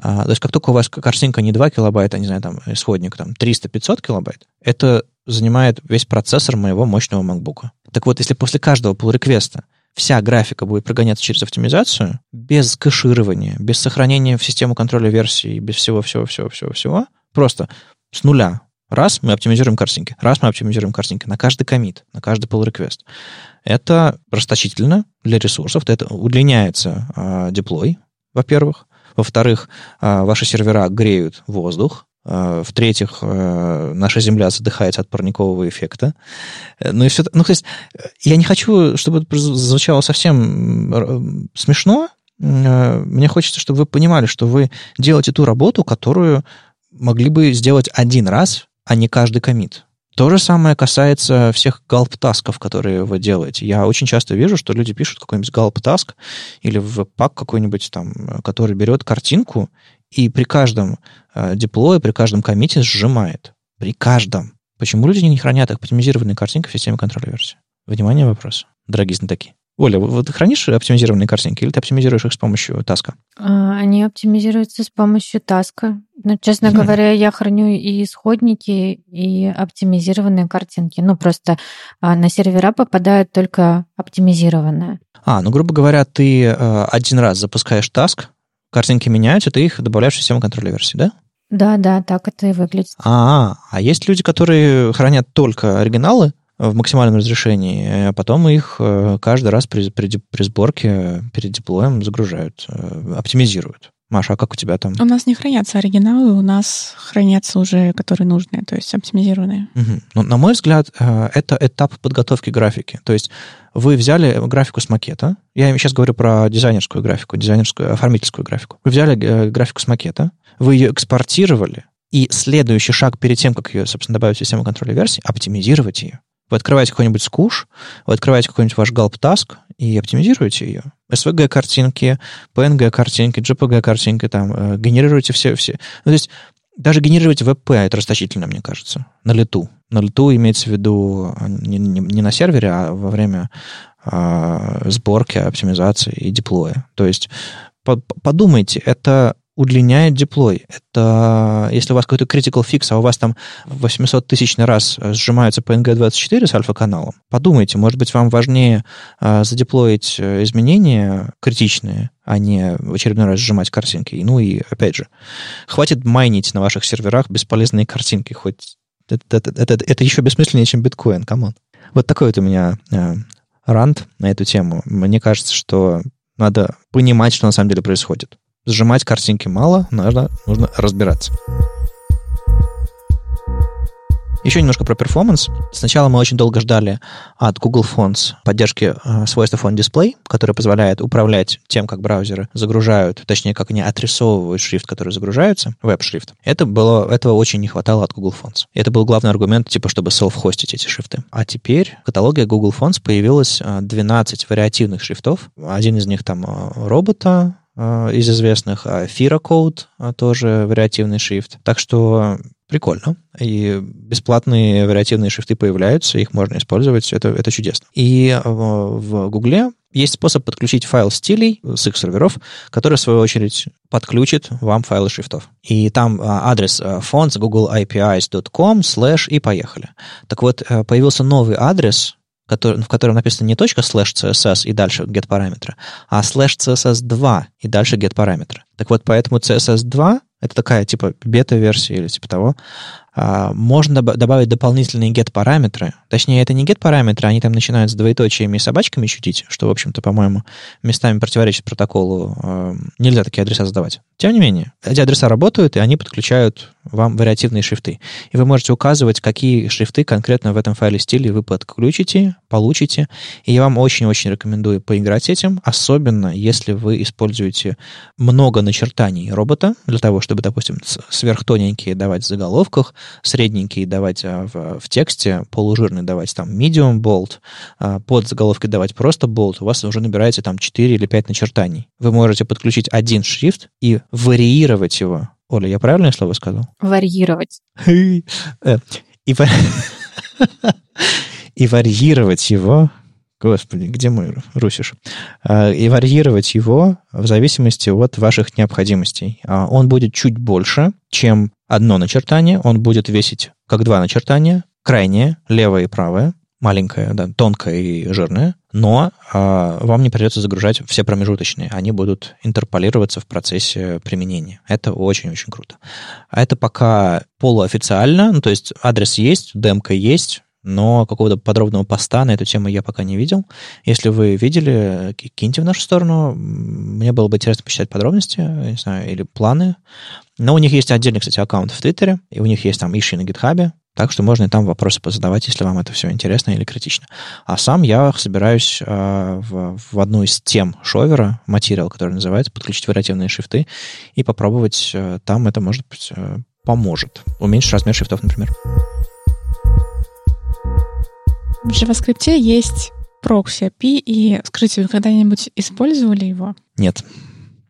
Speaker 2: то есть как только у вас картинка не 2 килобайта, не знаю, там исходник там 300-500 килобайт, это занимает весь процессор моего мощного MacBook. Так вот, если после каждого pull реквеста вся графика будет прогоняться через оптимизацию, без кэширования, без сохранения в систему контроля версий, без всего-всего-всего-всего-всего, просто с нуля. Раз мы оптимизируем картинки, раз мы оптимизируем картинки на каждый комит, на каждый pull request. Это расточительно для ресурсов, это удлиняется э, деплой, во-первых. Во-вторых, э, ваши сервера греют воздух, Э, в-третьих, э, наша Земля задыхается от парникового эффекта. Э, ну и все. Ну, то есть, я не хочу, чтобы это звучало совсем смешно. Мне хочется, чтобы вы понимали, что вы делаете ту работу, которую могли бы сделать один раз, а не каждый комит. То же самое касается всех Gulp-task ов, которые вы делаете. Я очень часто вижу, что люди пишут какой-нибудь Gulp-task или Webpack какой-нибудь там, который берет картинку и при каждом э, деплое, при каждом комите сжимает. При каждом. Почему люди не хранят оптимизированные картинки в системе контроля версии? Внимание, вопрос, дорогие знатоки. Оля, вот ты хранишь оптимизированные картинки или ты оптимизируешь их с помощью таска?
Speaker 1: А, они оптимизируются с помощью таска. Но, честно mm-hmm. говоря, я храню и исходники, и оптимизированные картинки. Ну, просто а, на сервера попадают только оптимизированные.
Speaker 2: А, ну, грубо говоря, ты э, один раз запускаешь таск, картинки меняются, ты их добавляешь в систему контроля версии, да?
Speaker 1: Да, да, так это и выглядит.
Speaker 2: А, а есть люди, которые хранят только оригиналы в максимальном разрешении, а потом их э, каждый раз при, при, при сборке перед деплоем загружают, э, оптимизируют. Маша, а как у тебя там?
Speaker 3: У нас не хранятся оригиналы, у нас хранятся уже, которые нужные, то есть оптимизированные.
Speaker 2: Угу. Ну, на мой взгляд, э, это этап подготовки графики. То есть вы взяли графику с макета, я сейчас говорю про дизайнерскую графику, дизайнерскую, оформительскую графику. Вы взяли э, графику с макета, вы ее экспортировали, и следующий шаг перед тем, как ее, собственно, добавить в систему контроля версий, оптимизировать ее. Вы открываете какой-нибудь Squoosh, вы открываете какой-нибудь ваш Gulp-task и оптимизируете ее. SVG-картинки, PNG-картинки, JPG-картинки, там, э, генерируете все, все. Ну, то есть даже генерировать WebP это расточительно, мне кажется, на лету. На лету имеется в виду а, не, не, не на сервере, а во время а, сборки, оптимизации и деплоя. То есть подумайте, это удлиняет деплой. Это если у вас какой-то critical fix, а у вас там 800 тысячный раз сжимается PNG24 с альфа-каналом, подумайте, может быть, вам важнее э, задеплоить изменения критичные, а не в очередной раз сжимать картинки. Ну и, опять же, хватит майнить на ваших серверах бесполезные картинки, хоть это, это, это, это еще бессмысленнее, чем биткоин, come on. Вот такой вот у меня э, рант на эту тему. Мне кажется, что надо понимать, что на самом деле происходит. Сжимать картинки мало, надо, нужно разбираться. Еще немножко про перформанс. Сначала мы очень долго ждали от Google Fonts поддержки э, свойства Font Display, которое позволяет управлять тем, как браузеры загружают, точнее, как они отрисовывают шрифт, который загружается, веб-шрифт. Это было, этого очень не хватало от Google Fonts. Это был главный аргумент, типа, чтобы self-хостить эти шрифты. А теперь в каталоге Google Fonts появилось 12 э, вариативных шрифтов. Один из них там э, робота, из известных, а Fira Code тоже вариативный шрифт. Так что прикольно. И бесплатные вариативные шрифты появляются, их можно использовать, это, это чудесно. И в, в Гугле есть способ подключить файл стилей с их серверов, который, в свою очередь, подключит вам файлы шрифтов. И там адрес fonts googleapis.com slash и поехали. Так вот, э, появился новый адрес, который, в котором написано не точка слэш CSS и дальше get параметры, а слэш CSS 2 и дальше get параметры. Так вот, поэтому CSS 2 это такая типа бета-версия или типа того. А, можно добавить дополнительные get-параметры. Точнее, это не get-параметры, они там начинают с двоеточиями и собачками чудить, что, в общем-то, по-моему, местами противоречит протоколу. А, нельзя такие адреса задавать. Тем не менее, эти адреса работают, и они подключают вам вариативные шрифты. И вы можете указывать, какие шрифты конкретно в этом файле стиле вы подключите, получите. И я вам очень-очень рекомендую поиграть с этим, особенно если вы используете много начертаний робота для того, чтобы, допустим, сверхтоненькие давать в заголовках, средненькие давать а, в, в тексте, полужирный давать там medium bold, а, под заголовки давать просто bold, у вас уже набирается там 4 или 5 начертаний. Вы можете подключить один шрифт и вариировать его. Оля, я правильное слово сказал?
Speaker 1: Варьировать.
Speaker 2: Э, и, [laughs] и варьировать его Господи, где мой русиш? А, и варьировать его в зависимости от ваших необходимостей. А, он будет чуть больше, чем одно начертание, он будет весить как два начертания, крайнее, левое и правое, маленькое, да, тонкое и жирное, но э, вам не придется загружать все промежуточные. Они будут интерполироваться в процессе применения. Это очень-очень круто. А это пока полуофициально, ну, то есть адрес есть, демка есть, но какого-то подробного поста на эту тему я пока не видел. Если вы видели, киньте в нашу сторону. Мне было бы интересно почитать подробности, не знаю, или планы. Но у них есть отдельный, кстати, аккаунт в Твиттере, и у них есть там иши на гитхабе, так что можно и там вопросы позадавать, если вам это все интересно или критично. А сам я собираюсь э, в, в одну из тем шовера, материал, который называется, подключить вариативные шрифты и попробовать э, там это, может быть, э, поможет. Уменьшить размер шрифтов, например.
Speaker 3: В JavaScript есть прокси API, и скажите, вы когда-нибудь использовали его?
Speaker 2: Нет.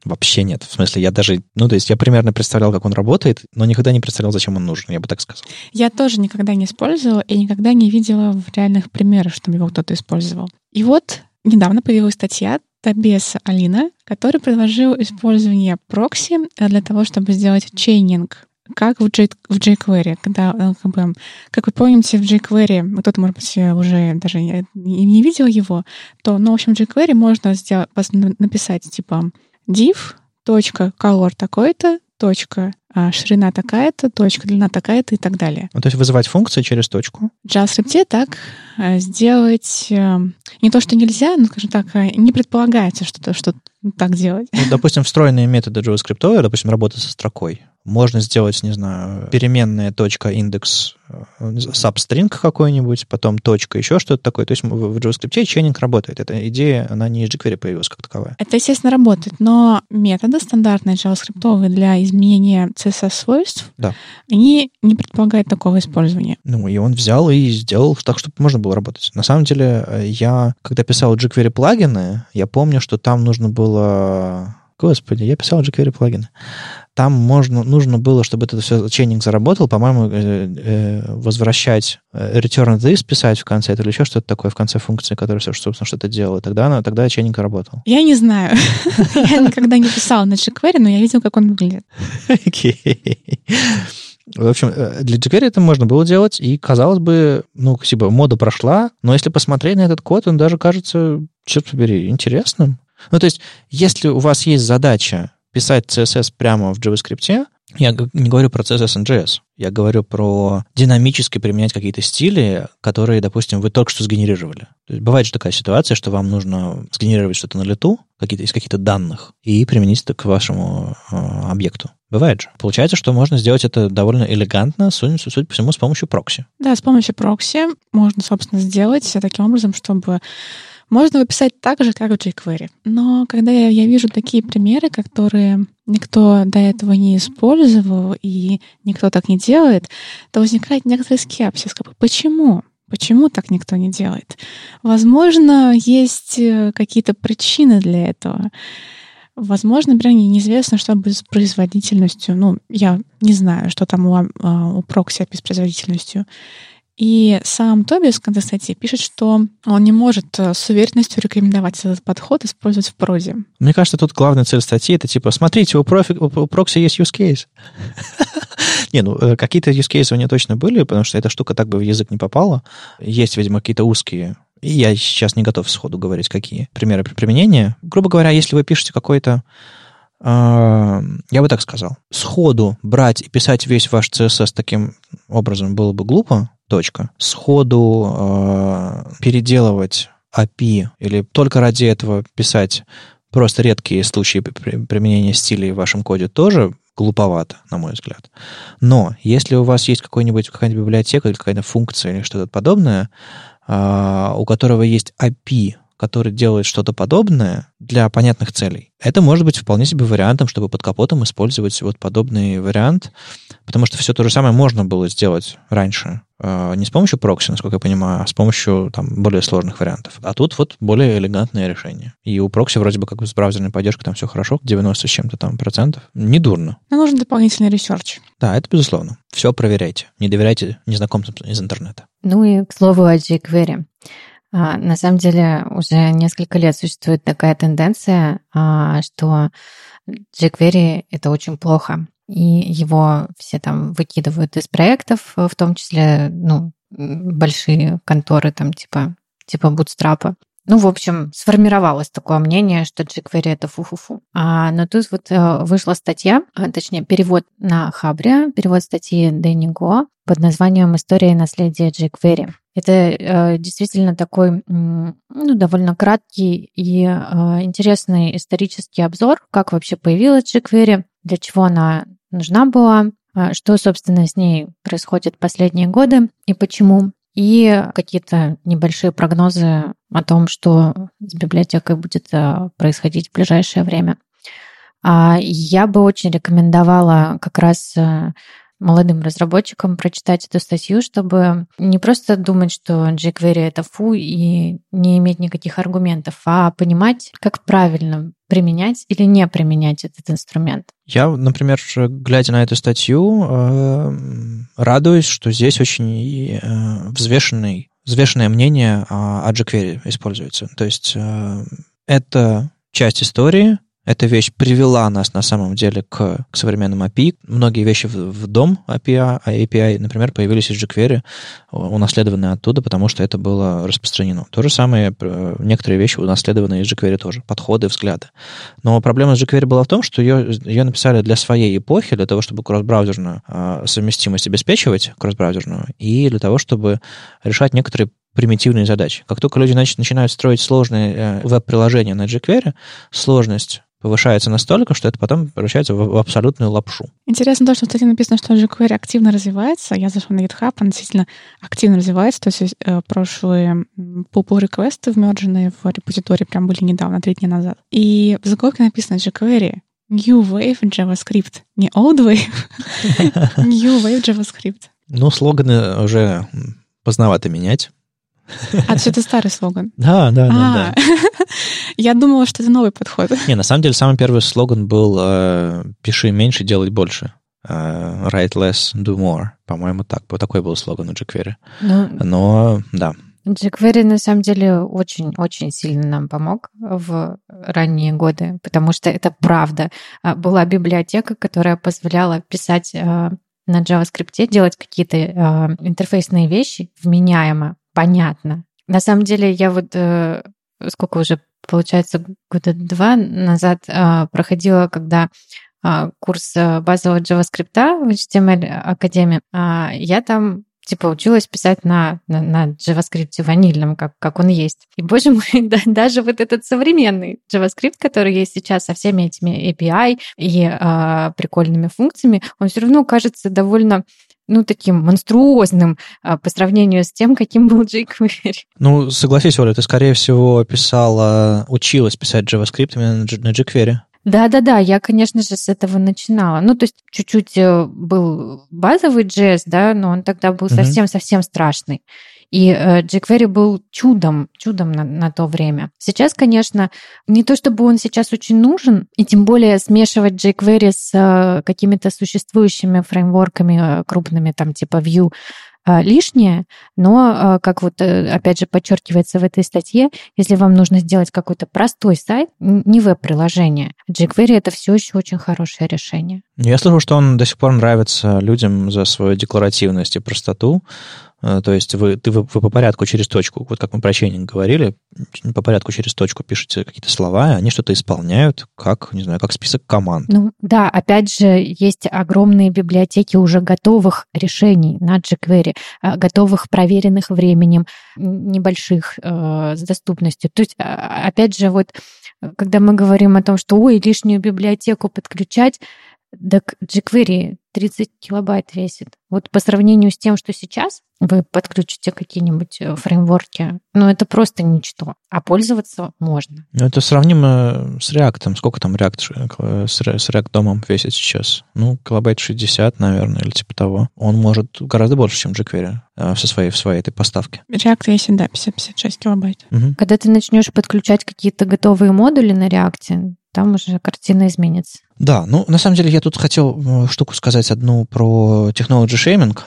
Speaker 2: Вообще нет. В смысле, я даже, ну, то есть я примерно представлял, как он работает, но никогда не представлял, зачем он нужен, я бы так сказал.
Speaker 3: Я тоже никогда не использовала и никогда не видела в реальных примерах, чтобы его кто-то использовал. И вот недавно появилась статья Табеса Алина, который предложил использование прокси для того, чтобы сделать чейнинг как в, J, в jQuery, когда, э, как, бы, как вы помните, в jQuery, кто-то, может быть, уже даже не, не видел его, то, ну, в общем, в jQuery можно сделать, написать, типа, div, точка, color такой-то, точка, а, ширина такая-то, точка, длина такая-то и так далее.
Speaker 2: Ну, то есть вызывать функции через точку?
Speaker 3: В JavaScript так э, сделать э, не то, что нельзя, но, скажем так, не предполагается что-то, что так делать.
Speaker 2: Ну, допустим, встроенные методы JavaScript, допустим, работа со строкой. Можно сделать, не знаю, переменная точка индекс substring какой-нибудь, потом точка, еще что-то такое. То есть в JavaScript чейнинг работает. Эта идея, она не из jQuery появилась как таковая.
Speaker 3: Это, естественно, работает, но методы стандартные JavaScript для изменения CSS-свойств,
Speaker 2: да.
Speaker 3: они не предполагают такого использования.
Speaker 2: Ну, и он взял и сделал так, чтобы можно было работать. На самом деле, я, когда писал jQuery плагины, я помню, что там нужно было Господи, я писал jQuery плагины. Там можно, нужно было, чтобы это все чейнинг заработал, по-моему, э, э, возвращать э, return this писать в конце или еще что-то такое в конце функции, которая, собственно, что-то делала. Тогда, она, тогда чейнинг работал.
Speaker 3: Я не знаю. [laughs] Я никогда не писала на jQuery, но я видел, как он выглядит. [laughs]
Speaker 2: В общем, для jQuery это можно было делать, и, казалось бы, ну, типа, мода прошла, но если посмотреть на этот код, он даже кажется, черт побери, интересным. Ну, то есть, если у вас есть задача писать CSS прямо в JavaScript, я не говорю про CSS and JS, я говорю про динамически применять какие-то стили, которые, допустим, вы только что сгенерировали. То есть бывает же такая ситуация, что вам нужно сгенерировать что-то на лету, какие-то, из каких-то данных, и применить это к вашему э, объекту. Бывает же. Получается, что можно сделать это довольно элегантно, судя, судя по всему, с помощью прокси.
Speaker 3: Да, с помощью прокси можно, собственно, сделать таким образом, чтобы можно выписать так же, как в jQuery. Но когда я, я вижу такие примеры, которые никто до этого не использовал и никто так не делает, то возникает некоторый скепсис. Как бы, почему? Почему так никто не делает? Возможно, есть э, какие-то причины для этого. Возможно, например, неизвестно, что будет с производительностью. Ну, я не знаю, что там у, а, у прокси с производительностью. И сам Тобис в конце статьи пишет, что он не может э, с уверенностью рекомендовать этот подход использовать в прозе.
Speaker 2: Мне кажется, тут главная цель статьи — это типа, смотрите, у, профи, у прокси есть use case. [laughs] Не, ну, э, какие-то use cases у нее точно были, потому что эта штука так бы в язык не попала. Есть, видимо, какие-то узкие и я сейчас не готов сходу говорить, какие примеры применения. Грубо говоря, если вы пишете какой-то я бы так сказал. Сходу брать и писать весь ваш CSS таким образом было бы глупо, точка. Сходу э, переделывать API или только ради этого писать просто редкие случаи применения стилей в вашем коде тоже глуповато, на мой взгляд. Но если у вас есть какой-нибудь, какая-нибудь библиотека или какая-то функция или что-то подобное, э, у которого есть API, который делает что-то подобное для понятных целей. Это может быть вполне себе вариантом, чтобы под капотом использовать вот подобный вариант, потому что все то же самое можно было сделать раньше. А, не с помощью прокси, насколько я понимаю, а с помощью там, более сложных вариантов. А тут вот более элегантное решение. И у прокси вроде бы как с браузерной поддержкой там все хорошо, 90 с чем-то там процентов. Не дурно.
Speaker 3: Но нужен дополнительный research.
Speaker 2: Да, это безусловно. Все проверяйте. Не доверяйте незнакомцам из интернета.
Speaker 1: Ну и, к слову, о jQuery. А, на самом деле уже несколько лет существует такая тенденция, а, что jQuery — это очень плохо. И его все там выкидывают из проектов, в том числе, ну, большие конторы, там типа, типа Bootstrap. Ну, в общем, сформировалось такое мнение, что jQuery — это фу-фу-фу. А, но тут вот э, вышла статья, а, точнее, перевод на Хабре, перевод статьи Дэнни Го под названием «История и наследие jQuery». Это э, действительно такой ну, довольно краткий и э, интересный исторический обзор, как вообще появилась jQuery, для чего она нужна была, э, что, собственно, с ней происходит последние годы и почему и какие-то небольшие прогнозы о том, что с библиотекой будет э, происходить в ближайшее время. А я бы очень рекомендовала как раз э, молодым разработчикам прочитать эту статью, чтобы не просто думать, что jQuery — это фу и не иметь никаких аргументов, а понимать, как правильно применять или не применять этот инструмент.
Speaker 2: Я, например, глядя на эту статью, э, радуюсь, что здесь очень э, взвешенный, взвешенное мнение о jQuery используется. То есть э, это часть истории, эта вещь привела нас на самом деле к, к современным API. Многие вещи в, в дом API, API, например, появились из jQuery, унаследованные оттуда, потому что это было распространено. То же самое, некоторые вещи унаследованы из jQuery тоже, подходы, взгляды. Но проблема с jQuery была в том, что ее, ее написали для своей эпохи, для того, чтобы кросс-браузерную э, совместимость обеспечивать, кросс-браузерную, и для того, чтобы решать некоторые примитивные задачи. Как только люди начинают строить сложные э, веб-приложения на jQuery, сложность повышается настолько, что это потом превращается в, в абсолютную лапшу.
Speaker 3: Интересно то, что в статье написано, что jQuery активно развивается. Я зашла на GitHub, он действительно активно развивается. То есть э, прошлые pull реквесты вмерженные в репозитории прям были недавно, три дня назад. И в заголовке написано jQuery New Wave JavaScript. Не Old Wave, [laughs] New Wave JavaScript.
Speaker 2: Ну, слоганы уже поздновато менять. [laughs]
Speaker 3: А, то это старый слоган? [laughs]
Speaker 2: Да, да, да, да. [laughs]
Speaker 3: Я думала, что это новый подход.
Speaker 2: Не, на самом деле, самый первый слоган был э, «Пиши меньше, делать больше». Uh, write less, do more. По-моему, так. Вот такой был слоган у jQuery. Ну, Но, да.
Speaker 1: jQuery, на самом деле, очень-очень сильно нам помог в ранние годы, потому что это правда. А, была библиотека, которая позволяла писать на JavaScript, делать какие-то интерфейсные вещи вменяемо, понятно. На самом деле, я вот э, сколько уже, получается, года два назад э, проходила, когда э, курс базового JavaScript в HTML Академии, я там типа училась писать на, на, на JavaScript ванильном, как, как он есть. И, боже мой, [laughs] да, даже вот этот современный JavaScript, который есть сейчас со всеми этими API и э, прикольными функциями, он все равно кажется довольно ну, таким монструозным а, по сравнению с тем, каким был jQuery.
Speaker 2: Ну, согласись, Оля, ты, скорее всего, писала, училась писать JavaScript именно на jQuery.
Speaker 1: Да-да-да, я, конечно же, с этого начинала. Ну, то есть чуть-чуть э, был базовый JS, да, но он тогда был совсем-совсем mm-hmm. страшный. И э, jQuery был чудом, чудом на, на то время. Сейчас, конечно, не то чтобы он сейчас очень нужен, и тем более смешивать jQuery с э, какими-то существующими фреймворками э, крупными, там типа Vue, лишнее, но, как вот опять же подчеркивается в этой статье, если вам нужно сделать какой-то простой сайт, не веб-приложение, jQuery это все еще очень хорошее решение.
Speaker 2: Я слышал, что он до сих пор нравится людям за свою декларативность и простоту, Э, то есть вы, ты, вы, вы по порядку через точку, вот как мы про чейнинг говорили, по порядку через точку пишете какие-то слова, они что-то исполняют, как, не знаю, как список команд.
Speaker 1: Ну да, опять же, есть огромные библиотеки уже готовых решений на jQuery, э, готовых, проверенных временем, небольших, э, с доступностью. То есть, а, опять же, вот когда мы говорим о том, что ой, лишнюю библиотеку подключать, так jQuery 30 килобайт весит. Вот по сравнению с тем, что сейчас, вы подключите какие-нибудь э, фреймворки, ну, это просто ничто. А пользоваться можно.
Speaker 2: Ну, это сравнимо с React. Сколько там React э, с React домом весит сейчас? Ну, килобайт 60, наверное, или типа того. Он может гораздо больше, чем jQuery э, со своей, в своей этой поставке.
Speaker 3: React весит, да, 50-56 килобайт.
Speaker 1: Угу. Когда ты начнешь подключать какие-то готовые модули на React, там уже картина изменится.
Speaker 2: Да, ну, на самом деле, я тут хотел штуку сказать одну про technology shaming,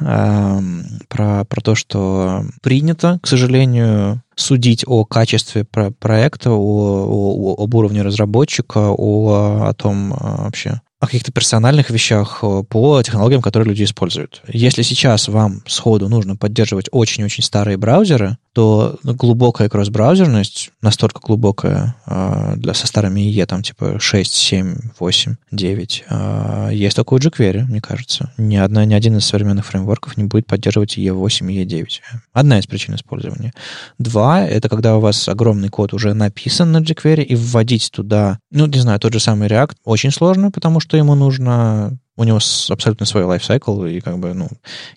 Speaker 2: э, про, про то, что принято, к сожалению, судить о качестве про проекта, о, о, об уровне разработчика, о, о том вообще, о каких-то персональных вещах по технологиям, которые люди используют. Если сейчас вам сходу нужно поддерживать очень-очень старые браузеры, то глубокая кросс-браузерность, настолько глубокая э, для, со старыми IE, там типа 6, 7, 8, 9, э, есть только у jQuery, мне кажется. Ни, одна, ни один из современных фреймворков не будет поддерживать IE8 и IE9. Одна из причин использования. Два — это когда у вас огромный код уже написан на jQuery, и вводить туда, ну, не знаю, тот же самый React очень сложно, потому что ему нужно у него абсолютно свой лайфсайкл, и как бы, ну,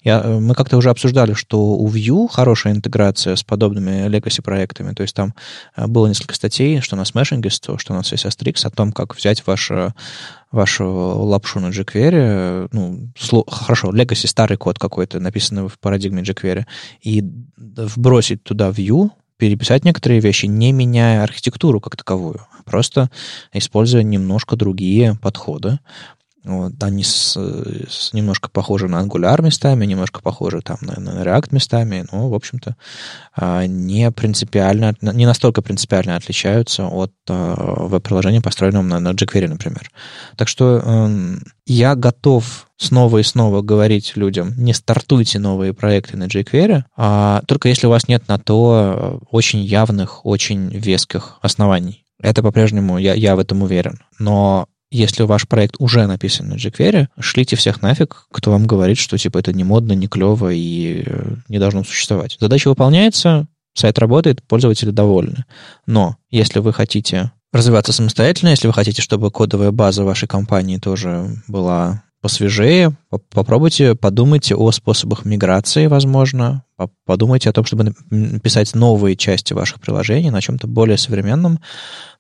Speaker 2: я, мы как-то уже обсуждали, что у Vue хорошая интеграция с подобными legacy проектами, то есть там э, было несколько статей, что на Smashing, что на CSS Tricks, о том, как взять ваше вашу лапшу на jQuery, ну, сло, хорошо, legacy старый код какой-то, написанный в парадигме jQuery, и вбросить туда Vue, переписать некоторые вещи, не меняя архитектуру как таковую, просто используя немножко другие подходы. Вот, они с, с, немножко похожи на Angular местами, немножко похожи там на, на React местами, но, в общем-то, а, не принципиально, не настолько принципиально отличаются от а, веб-приложения, построенного на, на jQuery, например. Так что эм, я готов снова и снова говорить людям, не стартуйте новые проекты на jQuery, а только если у вас нет на то очень явных, очень веских оснований. Это по-прежнему, я, я в этом уверен. Но если ваш проект уже написан на jQuery, шлите всех нафиг, кто вам говорит, что типа это не модно, не клево и э, не должно существовать. Задача выполняется, сайт работает, пользователи довольны. Но если вы хотите развиваться самостоятельно, если вы хотите, чтобы кодовая база вашей компании тоже была посвежее, попробуйте, подумайте о способах миграции, возможно, подумайте о том, чтобы написать новые части ваших приложений на чем-то более современном,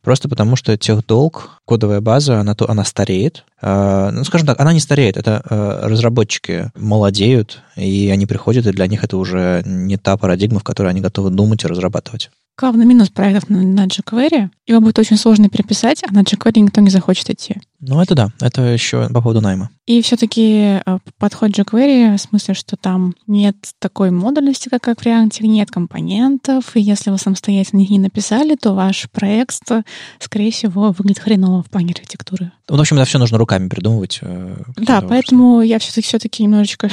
Speaker 2: просто потому что техдолг, кодовая база, она, то, она стареет. А, ну, скажем так, она не стареет, это а, разработчики молодеют, и они приходят, и для них это уже не та парадигма, в которой они готовы думать и разрабатывать.
Speaker 3: Главный минус проектов на, на jQuery, его будет очень сложно переписать, а на jQuery никто не захочет идти.
Speaker 2: Ну, это да, это еще по поводу найма.
Speaker 3: И все-таки э, подход jQuery в смысле, что там нет такой модульности, как, как в React, нет компонентов, и если вы самостоятельно их не написали, то ваш проект, скорее всего, выглядит хреново в плане архитектуры.
Speaker 2: Ну, в общем, это все нужно руками придумывать.
Speaker 3: Э, да, поэтому я все-таки все-таки немножечко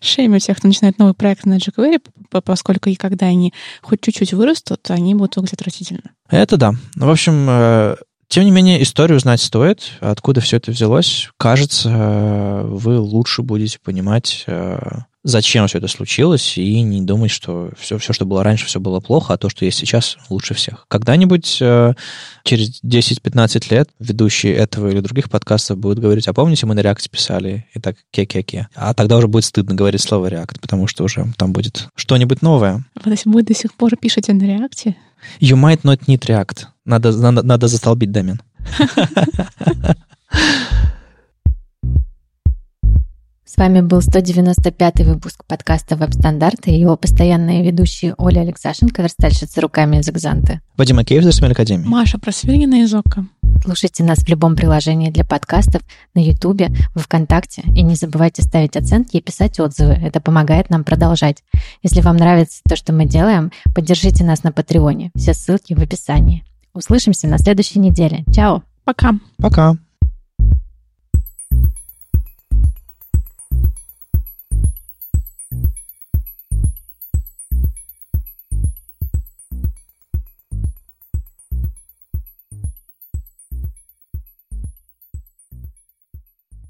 Speaker 3: шеймю тех, кто начинает новый проект на jQuery, поскольку и когда они хоть чуть-чуть вырастут, они будут выглядеть отвратительно.
Speaker 2: Это да. В общем, э, тем не менее, историю знать стоит, откуда все это взялось. Кажется, э, вы лучше будете понимать, э, зачем все это случилось, и не думать, что все, все, что было раньше, все было плохо, а то, что есть сейчас, лучше всех. Когда-нибудь э, через 10-15 лет ведущие этого или других подкастов будут говорить, а помните, мы на React писали, и так ке-ке-ке. А тогда уже будет стыдно говорить слово React, потому что уже там будет что-нибудь новое.
Speaker 3: Вы до сих пор пишете на React?
Speaker 2: You might not need React. Надо, надо, надо застолбить домен. [laughs]
Speaker 1: С вами был 195-й выпуск подкаста «Веб-стандарты» и его постоянные ведущие Оля Алексашенко, верстальщица руками из Экзанты.
Speaker 2: Вадим Акеев из Академии.
Speaker 3: Маша Просвиргина из ОККО.
Speaker 1: Слушайте нас в любом приложении для подкастов, на Ютубе, в ВКонтакте. И не забывайте ставить оценки и писать отзывы. Это помогает нам продолжать. Если вам нравится то, что мы делаем, поддержите нас на Патреоне. Все ссылки в описании. Услышимся на следующей неделе. Чао.
Speaker 3: Пока.
Speaker 2: Пока.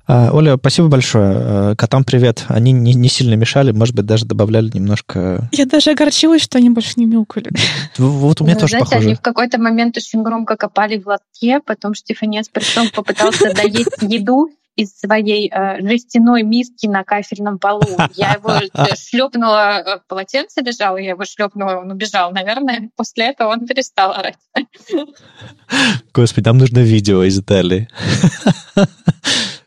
Speaker 2: Оля, спасибо большое. А, котам привет. Они не, не сильно мешали, может быть, даже добавляли немножко...
Speaker 3: Я даже огорчилась, что они больше не мяукали.
Speaker 2: Вот у меня ну, тоже знаете, похоже.
Speaker 4: они в какой-то момент очень громко копали в лотке, потом Штефанец притом попытался доесть еду из своей э, жестяной миски на кафельном полу. Я его э, [laughs] шлепнула, э, полотенце лежало, я его шлепнула, он убежал. Наверное, после этого он перестал орать.
Speaker 2: Господи, нам нужно видео из Италии. [laughs]